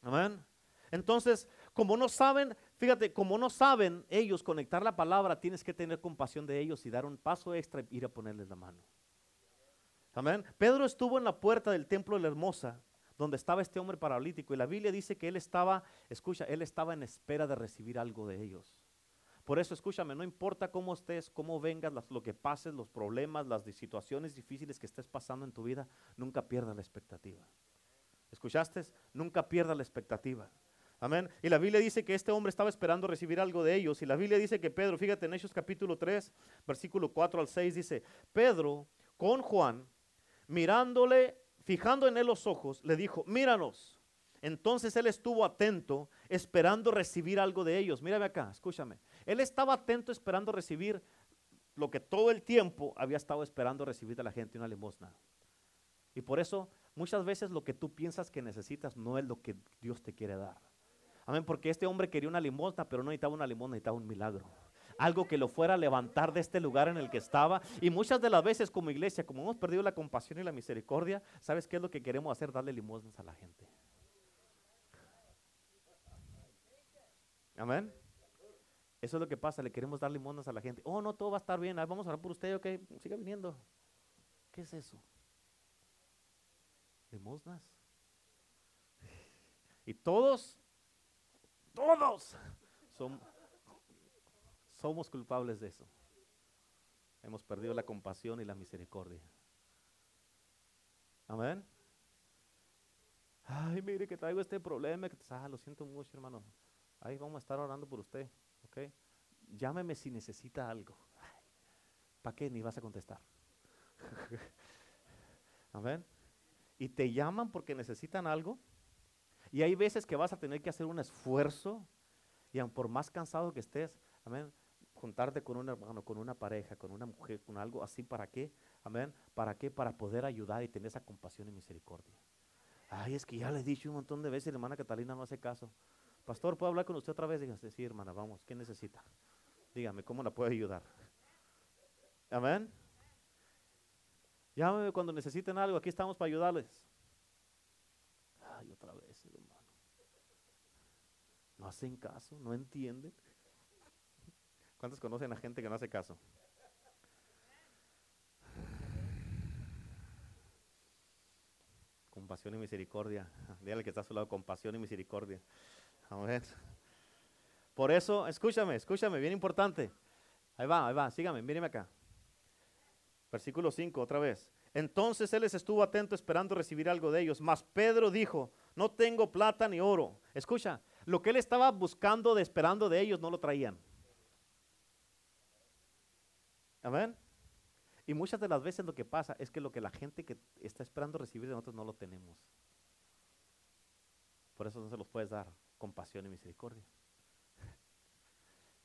Amén. Entonces, como no saben, fíjate, como no saben ellos conectar la palabra, tienes que tener compasión de ellos y dar un paso extra y ir a ponerles la mano. Amén. Pedro estuvo en la puerta del templo de la hermosa donde estaba este hombre paralítico. Y la Biblia dice que él estaba, escucha, él estaba en espera de recibir algo de ellos. Por eso, escúchame, no importa cómo estés, cómo vengas, lo que pases, los problemas, las situaciones difíciles que estés pasando en tu vida, nunca pierdas la expectativa. ¿Escuchaste? Nunca pierdas la expectativa. Amén. Y la Biblia dice que este hombre estaba esperando recibir algo de ellos. Y la Biblia dice que Pedro, fíjate en Hechos capítulo 3, versículo 4 al 6, dice, Pedro con Juan, mirándole, fijando en él los ojos, le dijo, míranos. Entonces él estuvo atento, esperando recibir algo de ellos. Mírame acá, escúchame. Él estaba atento, esperando recibir lo que todo el tiempo había estado esperando recibir de la gente, una limosna. Y por eso muchas veces lo que tú piensas que necesitas no es lo que Dios te quiere dar. Amén, porque este hombre quería una limosna, pero no necesitaba una limosna, necesitaba un milagro. Algo que lo fuera a levantar de este lugar en el que estaba. Y muchas de las veces como iglesia, como hemos perdido la compasión y la misericordia, ¿sabes qué es lo que queremos hacer? Darle limosnas a la gente. Amén. Eso es lo que pasa, le queremos dar limosnas a la gente. Oh, no, todo va a estar bien, vamos a orar por usted, ok, siga viniendo. ¿Qué es eso? Limosnas. Y todos todos somos culpables de eso. Hemos perdido la compasión y la misericordia. Amén. Ay, mire que traigo este problema. Ah, lo siento mucho, hermano. Ahí vamos a estar orando por usted. ¿Ok? Llámeme si necesita algo. ¿Para qué? Ni vas a contestar. Amén. Y te llaman porque necesitan algo. Y hay veces que vas a tener que hacer un esfuerzo y por más cansado que estés, amén, juntarte con un hermano, con una pareja, con una mujer, con algo así, ¿para qué? Amén, ¿para qué? Para poder ayudar y tener esa compasión y misericordia. Ay, es que ya le he dicho un montón de veces, hermana Catalina no hace caso. Pastor, ¿puedo hablar con usted otra vez? Dígase, sí, hermana, vamos, ¿qué necesita? Dígame, ¿cómo la puedo ayudar? Amén. Llámeme cuando necesiten algo, aquí estamos para ayudarles. Ay, otra vez, hermano. No hacen caso, no entienden. ¿Cuántos conocen a gente que no hace caso? Compasión y misericordia. Dígale que está a su lado, compasión y misericordia. Amén. Por eso, escúchame, escúchame, bien importante. Ahí va, ahí va, sígame, míreme acá. Versículo 5, otra vez. Entonces él les estuvo atento esperando recibir algo de ellos. Mas Pedro dijo, no tengo plata ni oro. Escucha, lo que él estaba buscando, esperando de ellos, no lo traían. Amén. Y muchas de las veces lo que pasa es que lo que la gente que está esperando recibir de nosotros no lo tenemos. Por eso no se los puedes dar compasión y misericordia.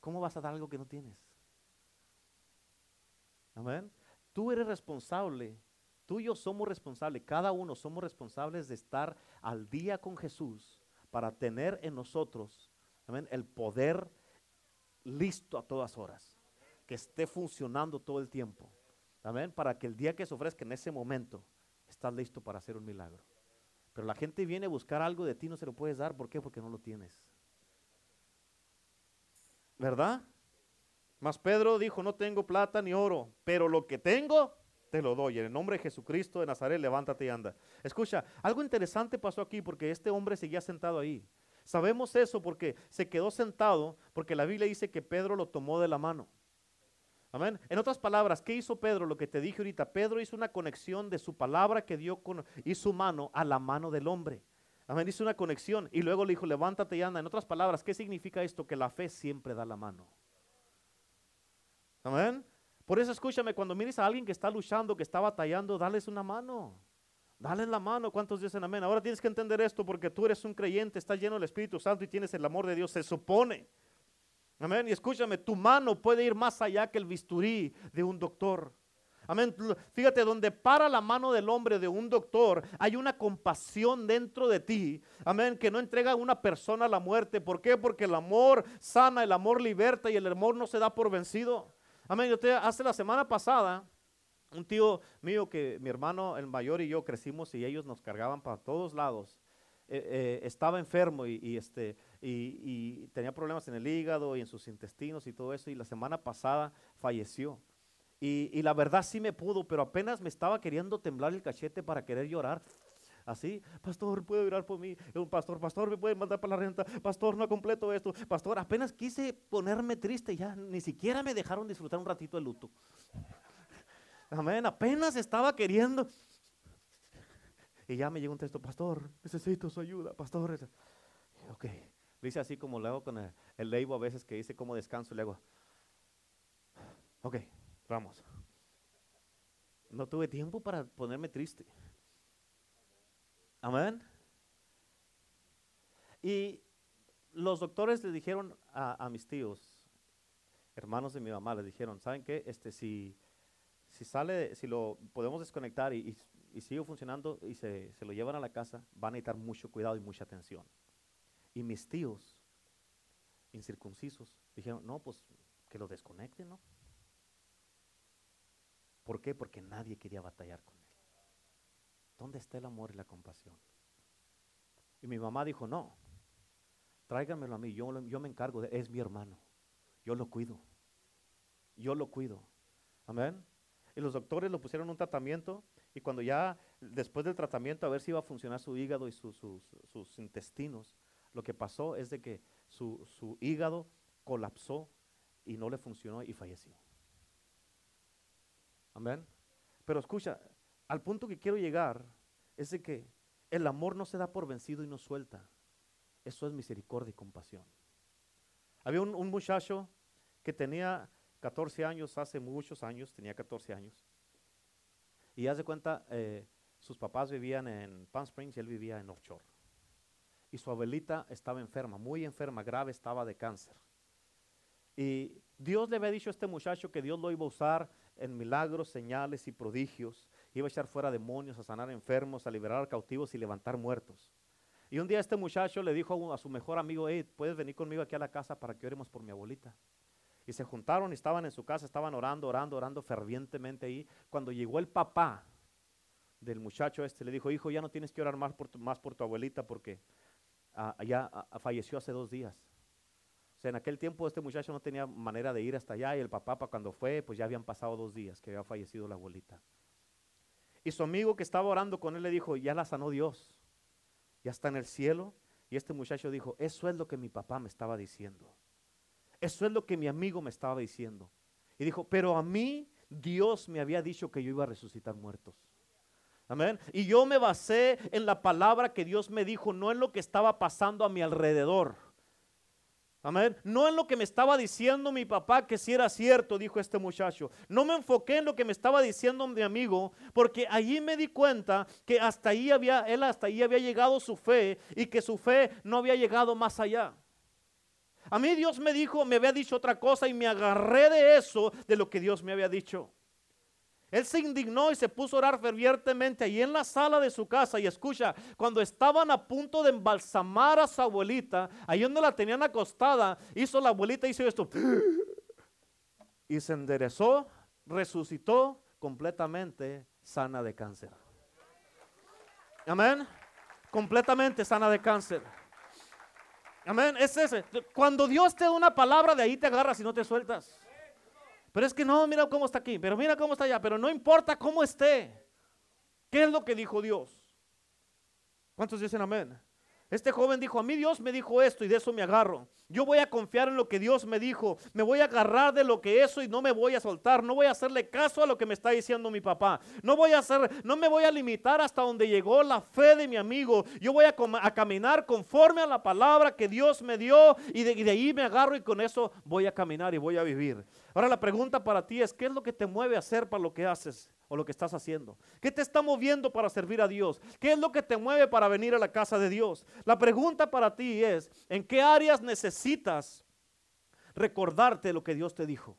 ¿Cómo vas a dar algo que no tienes? Amén. Tú eres responsable Tú y yo somos responsables, cada uno somos responsables de estar al día con Jesús para tener en nosotros el poder listo a todas horas, que esté funcionando todo el tiempo. Amén. Para que el día que se ofrezca en ese momento, estás listo para hacer un milagro. Pero la gente viene a buscar algo de ti, no se lo puedes dar. ¿Por qué? Porque no lo tienes. ¿Verdad? Mas Pedro dijo, no tengo plata ni oro, pero lo que tengo, te lo doy. En el nombre de Jesucristo de Nazaret, levántate y anda. Escucha, algo interesante pasó aquí porque este hombre seguía sentado ahí. Sabemos eso porque se quedó sentado porque la Biblia dice que Pedro lo tomó de la mano. Amén. En otras palabras, ¿qué hizo Pedro? Lo que te dije ahorita, Pedro hizo una conexión de su palabra que dio con, y su mano a la mano del hombre. Amén. Hizo una conexión y luego le dijo, levántate y anda. En otras palabras, ¿qué significa esto? Que la fe siempre da la mano. Amén. Por eso escúchame, cuando mires a alguien que está luchando, que está batallando, dales una mano. Dale la mano. ¿Cuántos dicen amén? Ahora tienes que entender esto porque tú eres un creyente, estás lleno del Espíritu Santo y tienes el amor de Dios. Se supone. Amén. Y escúchame, tu mano puede ir más allá que el bisturí de un doctor. Amén. Fíjate, donde para la mano del hombre de un doctor, hay una compasión dentro de ti. Amén. Que no entrega a una persona a la muerte. ¿Por qué? Porque el amor sana, el amor liberta y el amor no se da por vencido. Amén. Usted, hace la semana pasada, un tío mío que mi hermano, el mayor y yo crecimos y ellos nos cargaban para todos lados. Eh, eh, estaba enfermo y, este, y, tenía problemas en el hígado y en sus intestinos y todo eso. Y la semana pasada falleció. Y, y la verdad sí me pudo, pero apenas me estaba queriendo temblar el cachete para querer llorar. Así, pastor, puede orar por mí. Un pastor, pastor, me puede mandar para la renta. Pastor, no completo esto. Pastor, apenas quise ponerme triste, ya ni siquiera me dejaron disfrutar un ratito de luto. Amén, apenas estaba queriendo. Y ya me llegó un texto, pastor, necesito su ayuda, pastor. Ok, Le hice así como le hago con el, el leibo a veces que dice como descanso, le hago, ok, vamos. No tuve tiempo para ponerme triste. Amén. Y los doctores le dijeron a, mis tíos, hermanos de mi mamá, le dijeron, ¿saben qué? Este, si, si sale, si lo podemos desconectar y- y sigue funcionando y se, se lo llevan a la casa, van a necesitar mucho cuidado y mucha atención. Y mis tíos, incircuncisos, dijeron, no, pues que lo desconecten, ¿no? ¿Por qué? Porque nadie quería batallar con él. ¿Dónde está el amor y la compasión? Y mi mamá dijo, no, tráiganmelo a mí, yo, yo me encargo, de, es mi hermano, yo lo cuido, yo lo cuido. Amén. Y los doctores lo pusieron un tratamiento y cuando ya después del tratamiento a ver si iba a funcionar su hígado y su- sus- intestinos, lo que pasó es de que su, hígado colapsó y no le funcionó y falleció. Amén. Pero escucha, al punto que quiero llegar es de que el amor no se da por vencido y no suelta. Eso es misericordia y compasión. Había un muchacho que tenía 14 años, hace muchos años, tenía 14 años. Y haz de cuenta, eh, sus papás vivían en Palm Springs y él vivía en North Shore. Y su abuelita estaba enferma, muy enferma, grave, estaba de cáncer. Y Dios le había dicho a este muchacho que Dios lo iba a usar en milagros, señales y prodigios. Iba a echar fuera demonios, a sanar enfermos, a liberar cautivos y levantar muertos. Y un día este muchacho le dijo a, a su mejor amigo, hey, puedes venir conmigo aquí a la casa para que oremos por mi abuelita. Y se juntaron y estaban en su casa, estaban orando, orando, orando fervientemente ahí. Cuando llegó el papá del muchacho este, le dijo, hijo, ya no tienes que orar más por tu, más por tu abuelita porque ah, ya ah, falleció hace dos días. O sea, en aquel tiempo este muchacho no tenía manera de ir hasta allá y el papá pa, cuando fue, pues ya habían pasado dos días que había fallecido la abuelita. Y su amigo que estaba orando con él le dijo, ya la sanó Dios, ya está en el cielo. Y este muchacho dijo, eso es lo que mi papá me estaba diciendo. Eso es lo que mi amigo me estaba diciendo. Y dijo, pero a mí Dios me había dicho que yo iba a resucitar muertos. Amén. Y yo me basé en la palabra que Dios me dijo, no en lo que estaba pasando a mi alrededor. Amén. No en lo que me estaba diciendo mi papá, que si era cierto, dijo este muchacho. No me enfoqué en lo que me estaba diciendo mi amigo, porque allí me di cuenta que hasta ahí había, él hasta ahí había llegado su fe y que su fe no había llegado más allá. A mí Dios me dijo, me había dicho otra cosa y me agarré de eso, de lo que Dios me había dicho. Él se indignó y se puso a orar fervientemente ahí en la sala de su casa. Y escucha, cuando estaban a punto de embalsamar a su abuelita, ahí donde la tenían acostada, hizo la abuelita, hizo esto. Y se enderezó, resucitó completamente sana de cáncer. Amén. Completamente sana de cáncer. Amén. Es ese. Cuando Dios te da una palabra, de ahí te agarras y no te sueltas. Pero es que no, mira cómo está aquí, pero mira cómo está allá, pero no importa cómo esté. ¿Qué es lo que dijo Dios? ¿Cuántos dicen amén? Este joven dijo, a mí Dios me dijo esto y de eso me agarro. Yo voy a confiar en lo que Dios me dijo. Me voy a agarrar de lo que eso y no me voy a soltar. No voy a hacerle caso a lo que me está diciendo mi papá. No voy a hacer, no me voy a limitar hasta donde llegó la fe de mi amigo. Yo voy a, caminar conforme a la palabra que Dios me dio y de, y de ahí me agarro y con eso voy a caminar y voy a vivir. Ahora la pregunta para ti es, ¿qué es lo que te mueve a hacer para lo que haces? o lo que estás haciendo? ¿Qué te está moviendo para servir a Dios? ¿Qué es lo que te mueve para venir a la casa de Dios? La pregunta para ti es, ¿en qué áreas necesitas recordarte lo que Dios te dijo?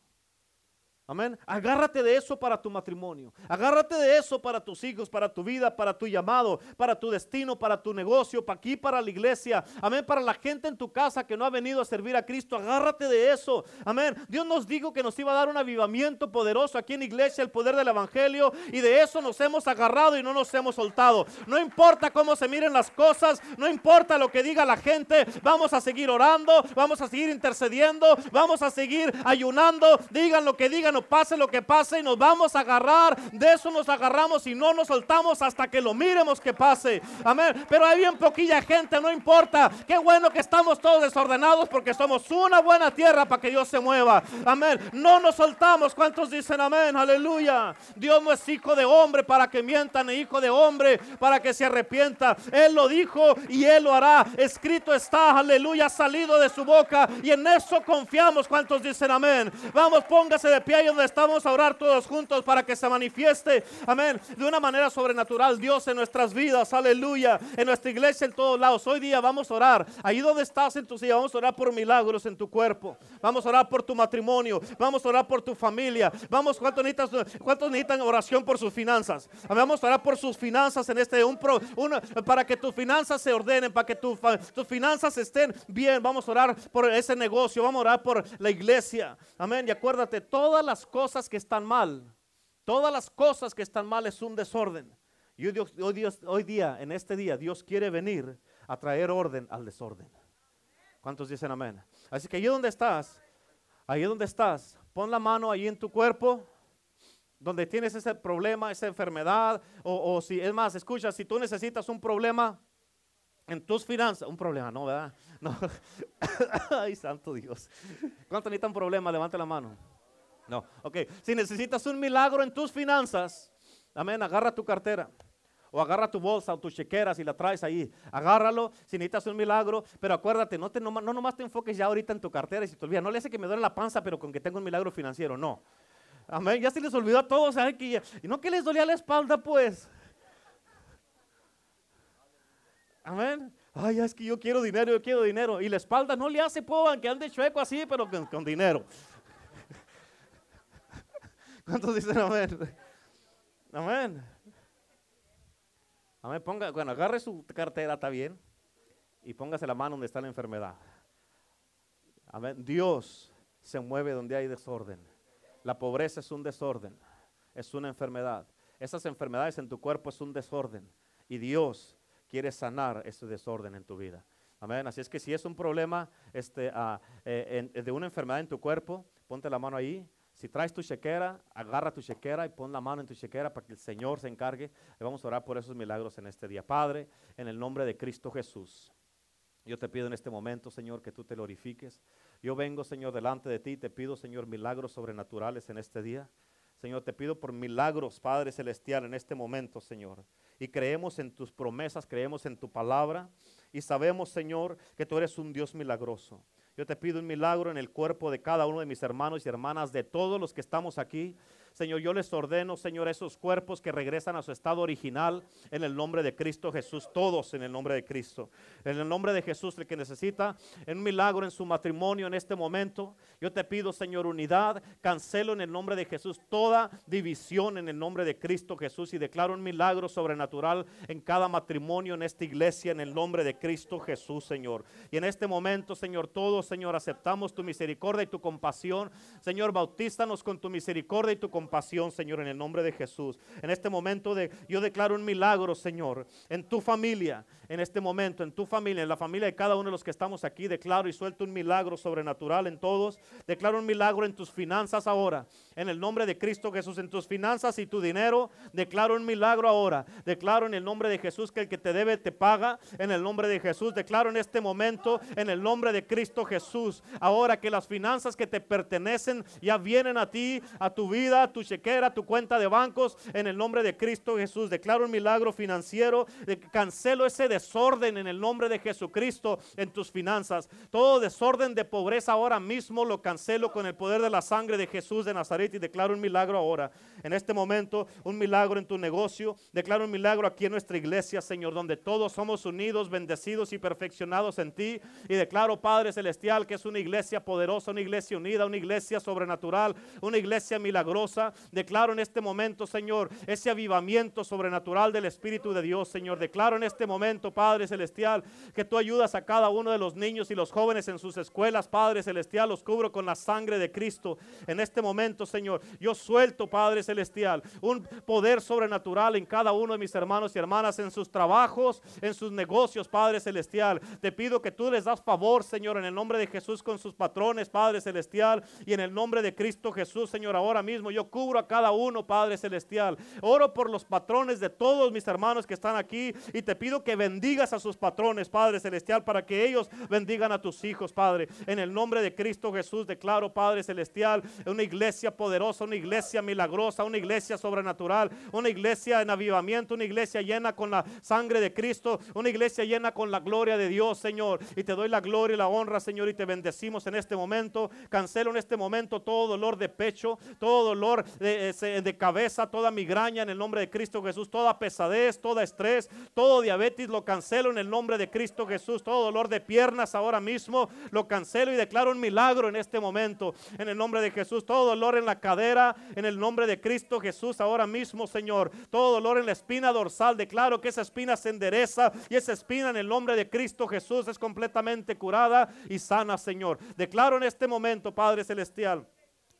Amén. Agárrate de eso para tu matrimonio. Agárrate de eso para tus hijos, para tu vida, para tu llamado, para tu destino, para tu negocio, para aquí, para la iglesia. Amén. Para la gente en tu casa que no ha venido a servir a Cristo. Agárrate de eso. Amén. Dios nos dijo que nos iba a dar un avivamiento poderoso aquí en iglesia, el poder del evangelio. Y de eso nos hemos agarrado y no nos hemos soltado. No importa cómo se miren las cosas. No importa lo que diga la gente. Vamos a seguir orando. Vamos a seguir intercediendo. Vamos a seguir ayunando. Digan lo que digan hermano, pase lo que pase y nos vamos a agarrar. De eso nos agarramos y no nos soltamos hasta que lo miremos que pase. Amén. Pero hay bien poquilla gente, no importa. Qué bueno que estamos todos desordenados porque somos una buena tierra para que Dios se mueva. Amén. No nos soltamos. ¿Cuántos dicen amén? Aleluya. Dios no es hijo de hombre para que mientan, ni hijo de hombre para que se arrepienta. Él lo dijo y Él lo hará. Escrito está, aleluya, salido de su boca. Y en eso confiamos. ¿Cuántos dicen amén? Vamos, póngase de pie donde estamos a orar todos juntos para que se manifieste, amén, de una manera sobrenatural Dios en nuestras vidas, aleluya, en nuestra iglesia en todos lados. Hoy día vamos a orar. Ahí donde estás en tu silla, vamos a orar por milagros en tu cuerpo. Vamos a orar por tu matrimonio. Vamos a orar por tu familia. Vamos, ¿cuántos necesitan, cuántos necesitan oración por sus finanzas? Vamos a orar por sus finanzas en este, un, para que tus finanzas se ordenen, para que tus finanzas estén bien. Vamos a orar por ese negocio. Vamos a orar por la iglesia. Amén. Y acuérdate, todas las cosas que están mal, todas las cosas que están mal es un desorden. Y hoy, hoy día, en este día, Dios quiere venir a traer orden al desorden. ¿Cuántos dicen amén? Así que ahí donde estás, ahí donde estás, pon la mano ahí en tu cuerpo, donde tienes ese problema, esa enfermedad, o, si es más, escucha, si tú necesitas un problema en tus finanzas, un problema, no, ¿verdad? No. Ay, santo Dios. ¿Cuántos necesitan problema? Levante la mano. No, ok. Si necesitas un milagro en tus finanzas, amén, agarra tu cartera o agarra tu bolsa o tu chequera si la traes ahí. Agárralo si necesitas un milagro. Pero acuérdate, no, te, no, no nomás te enfoques ya ahorita en tu cartera y si te olvidas. No le hace que me duele la panza, pero con que tengo un milagro financiero. No. Amén. Ya se les olvidó a todos. Que y no que les dolía la espalda, pues. Amén. Ay, es que yo quiero dinero, yo quiero dinero. Y la espalda no le hace, po, que ande chueco así, pero con dinero. ¿Cuántos dicen amén? Amén. Amén. Ponga, bueno, agarre su cartera, está bien. Y póngase la mano donde está la enfermedad. Amén. Dios se mueve donde hay desorden. La pobreza es un desorden. Es una enfermedad. Esas enfermedades en tu cuerpo es un desorden. Y Dios quiere sanar ese desorden en tu vida. Amén. Así es que si es un problema este, eh, de una enfermedad en tu cuerpo, ponte la mano ahí si traes tu chequera, agarra tu chequera y pon la mano en tu chequera para que el Señor se encargue. Le vamos a orar por esos milagros en este día. Padre, en el nombre de Cristo Jesús. Yo te pido en este momento, Señor, que tú te glorifiques. Yo vengo, Señor, delante de ti. Te pido, Señor, milagros sobrenaturales en este día. Señor, te pido por milagros, Padre Celestial, en este momento, Señor. Y creemos en tus promesas, creemos en tu palabra. Y sabemos, Señor, que tú eres un Dios milagroso. Yo te pido un milagro en el cuerpo de cada uno de mis hermanos y hermanas, de todos los que estamos aquí. Señor, yo les ordeno, Señor, esos cuerpos que regresan a su estado original en el nombre de Cristo Jesús, todos en el nombre de Cristo. En el nombre de Jesús, el que necesita un milagro en su matrimonio en este momento, yo te pido, Señor, unidad, cancelo en el nombre de Jesús toda división en el nombre de Cristo Jesús y declaro un milagro sobrenatural en cada matrimonio en esta iglesia en el nombre de Cristo Jesús, Señor. Y en este momento, Señor, todos, Señor, aceptamos tu misericordia y tu compasión. Señor, bautízanos con tu misericordia y tu compasión compasión, Señor, en el nombre de Jesús. En este momento de, yo declaro un milagro, Señor, en tu familia, en este momento, en tu familia, en la familia de cada uno de los que estamos aquí. Declaro y suelto un milagro sobrenatural en todos. Declaro un milagro en tus finanzas ahora. En el nombre de Cristo Jesús, en tus finanzas y tu dinero. Declaro un milagro ahora. Declaro en el nombre de Jesús que el que te debe te paga. En el nombre de Jesús. Declaro en este momento, en el nombre de Cristo Jesús. Ahora que las finanzas que te pertenecen ya vienen a ti, a tu vida, tu chequera, tu cuenta de bancos, en el nombre de Cristo Jesús. Declaro un milagro financiero, cancelo ese desorden en el nombre de Jesucristo en tus finanzas. Todo desorden de pobreza ahora mismo lo cancelo con el poder de la sangre de Jesús de Nazaret y declaro un milagro ahora. En este momento, un milagro en tu negocio. Declaro un milagro aquí en nuestra iglesia, Señor, donde todos somos unidos, bendecidos y perfeccionados en ti. Y declaro, Padre Celestial, que es una iglesia poderosa, una iglesia unida, una iglesia sobrenatural, una iglesia milagrosa Declaro en este momento, Señor, ese avivamiento sobrenatural del Espíritu de Dios, Señor. Declaro en este momento, Padre Celestial, que tú ayudas a cada uno de los niños y los jóvenes en sus escuelas, Padre Celestial. Los cubro con la sangre de Cristo. En este momento, Señor, yo suelto, Padre Celestial, un poder sobrenatural en cada uno de mis hermanos y hermanas, en sus trabajos, en sus negocios, Padre Celestial. Te pido que tú les das favor, Señor, en el nombre de Jesús con sus patrones, Padre Celestial, y en el nombre de Cristo Jesús, Señor, ahora mismo yo cubro a cada uno, Padre Celestial. Oro por los patrones de todos mis hermanos que están aquí y te pido que bendigas a sus patrones, Padre Celestial, para que ellos bendigan a tus hijos, Padre. En el nombre de Cristo Jesús declaro, Padre Celestial, una iglesia poderosa, una iglesia milagrosa, una iglesia sobrenatural, una iglesia en avivamiento, una iglesia llena con la sangre de Cristo, una iglesia llena con la gloria de Dios, Señor. Y te doy la gloria y la honra, Señor, y te bendecimos en este momento. Cancelo en este momento todo dolor de pecho, todo dolor de, cabeza, toda migraña en el nombre de Cristo Jesús, toda pesadez, todo estrés, todo diabetes, lo cancelo en el nombre de Cristo Jesús, todo dolor de piernas ahora mismo, lo cancelo y declaro un milagro en este momento, en el nombre de Jesús, todo dolor en la cadera, en el nombre de Cristo Jesús, ahora mismo, Señor, todo dolor en la espina dorsal, declaro que esa espina se endereza y esa espina en el nombre de Cristo Jesús es completamente curada y sana, Señor. Declaro en este momento, Padre Celestial,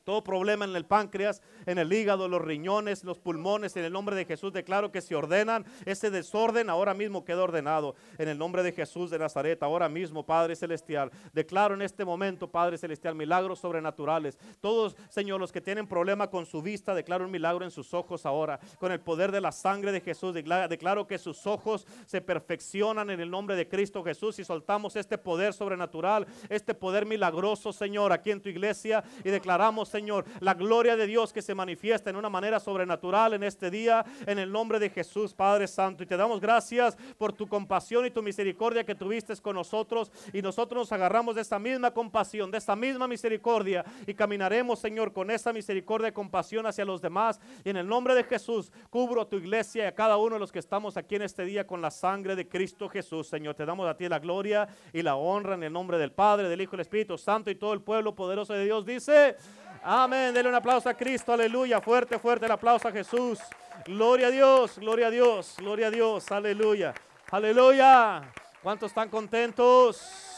todo problema en el páncreas, en el hígado, los riñones, los pulmones, en el nombre de Jesús declaro que se ordenan. Ese desorden ahora mismo queda ordenado. En el nombre de Jesús de Nazaret, ahora mismo, Padre Celestial. Declaro en este momento, Padre Celestial, milagros sobrenaturales. Todos, Señor, los que tienen problema con su vista, declaro un milagro en sus ojos ahora. Con el poder de la sangre de Jesús, declaro que sus ojos se perfeccionan en el nombre de Cristo Jesús y soltamos este poder sobrenatural, este poder milagroso, Señor, aquí en tu iglesia y declaramos Señor, la gloria de Dios que se manifiesta en una manera sobrenatural en este día, en el nombre de Jesús, Padre Santo. Y te damos gracias por tu compasión y tu misericordia que tuviste con nosotros. Y nosotros nos agarramos de esta misma compasión, de esta misma misericordia. Y caminaremos, Señor, con esa misericordia y compasión hacia los demás. Y en el nombre de Jesús, cubro tu iglesia y a cada uno de los que estamos aquí en este día con la sangre de Cristo Jesús. Señor, te damos a ti la gloria y la honra en el nombre del Padre, del Hijo y del Espíritu Santo y todo el pueblo poderoso de Dios. Dice. Amén. Denle un aplauso a Cristo. Aleluya. Fuerte, fuerte el aplauso a Jesús. Gloria a Dios, gloria a Dios, gloria a Dios. Aleluya. Aleluya. ¿Cuántos están contentos?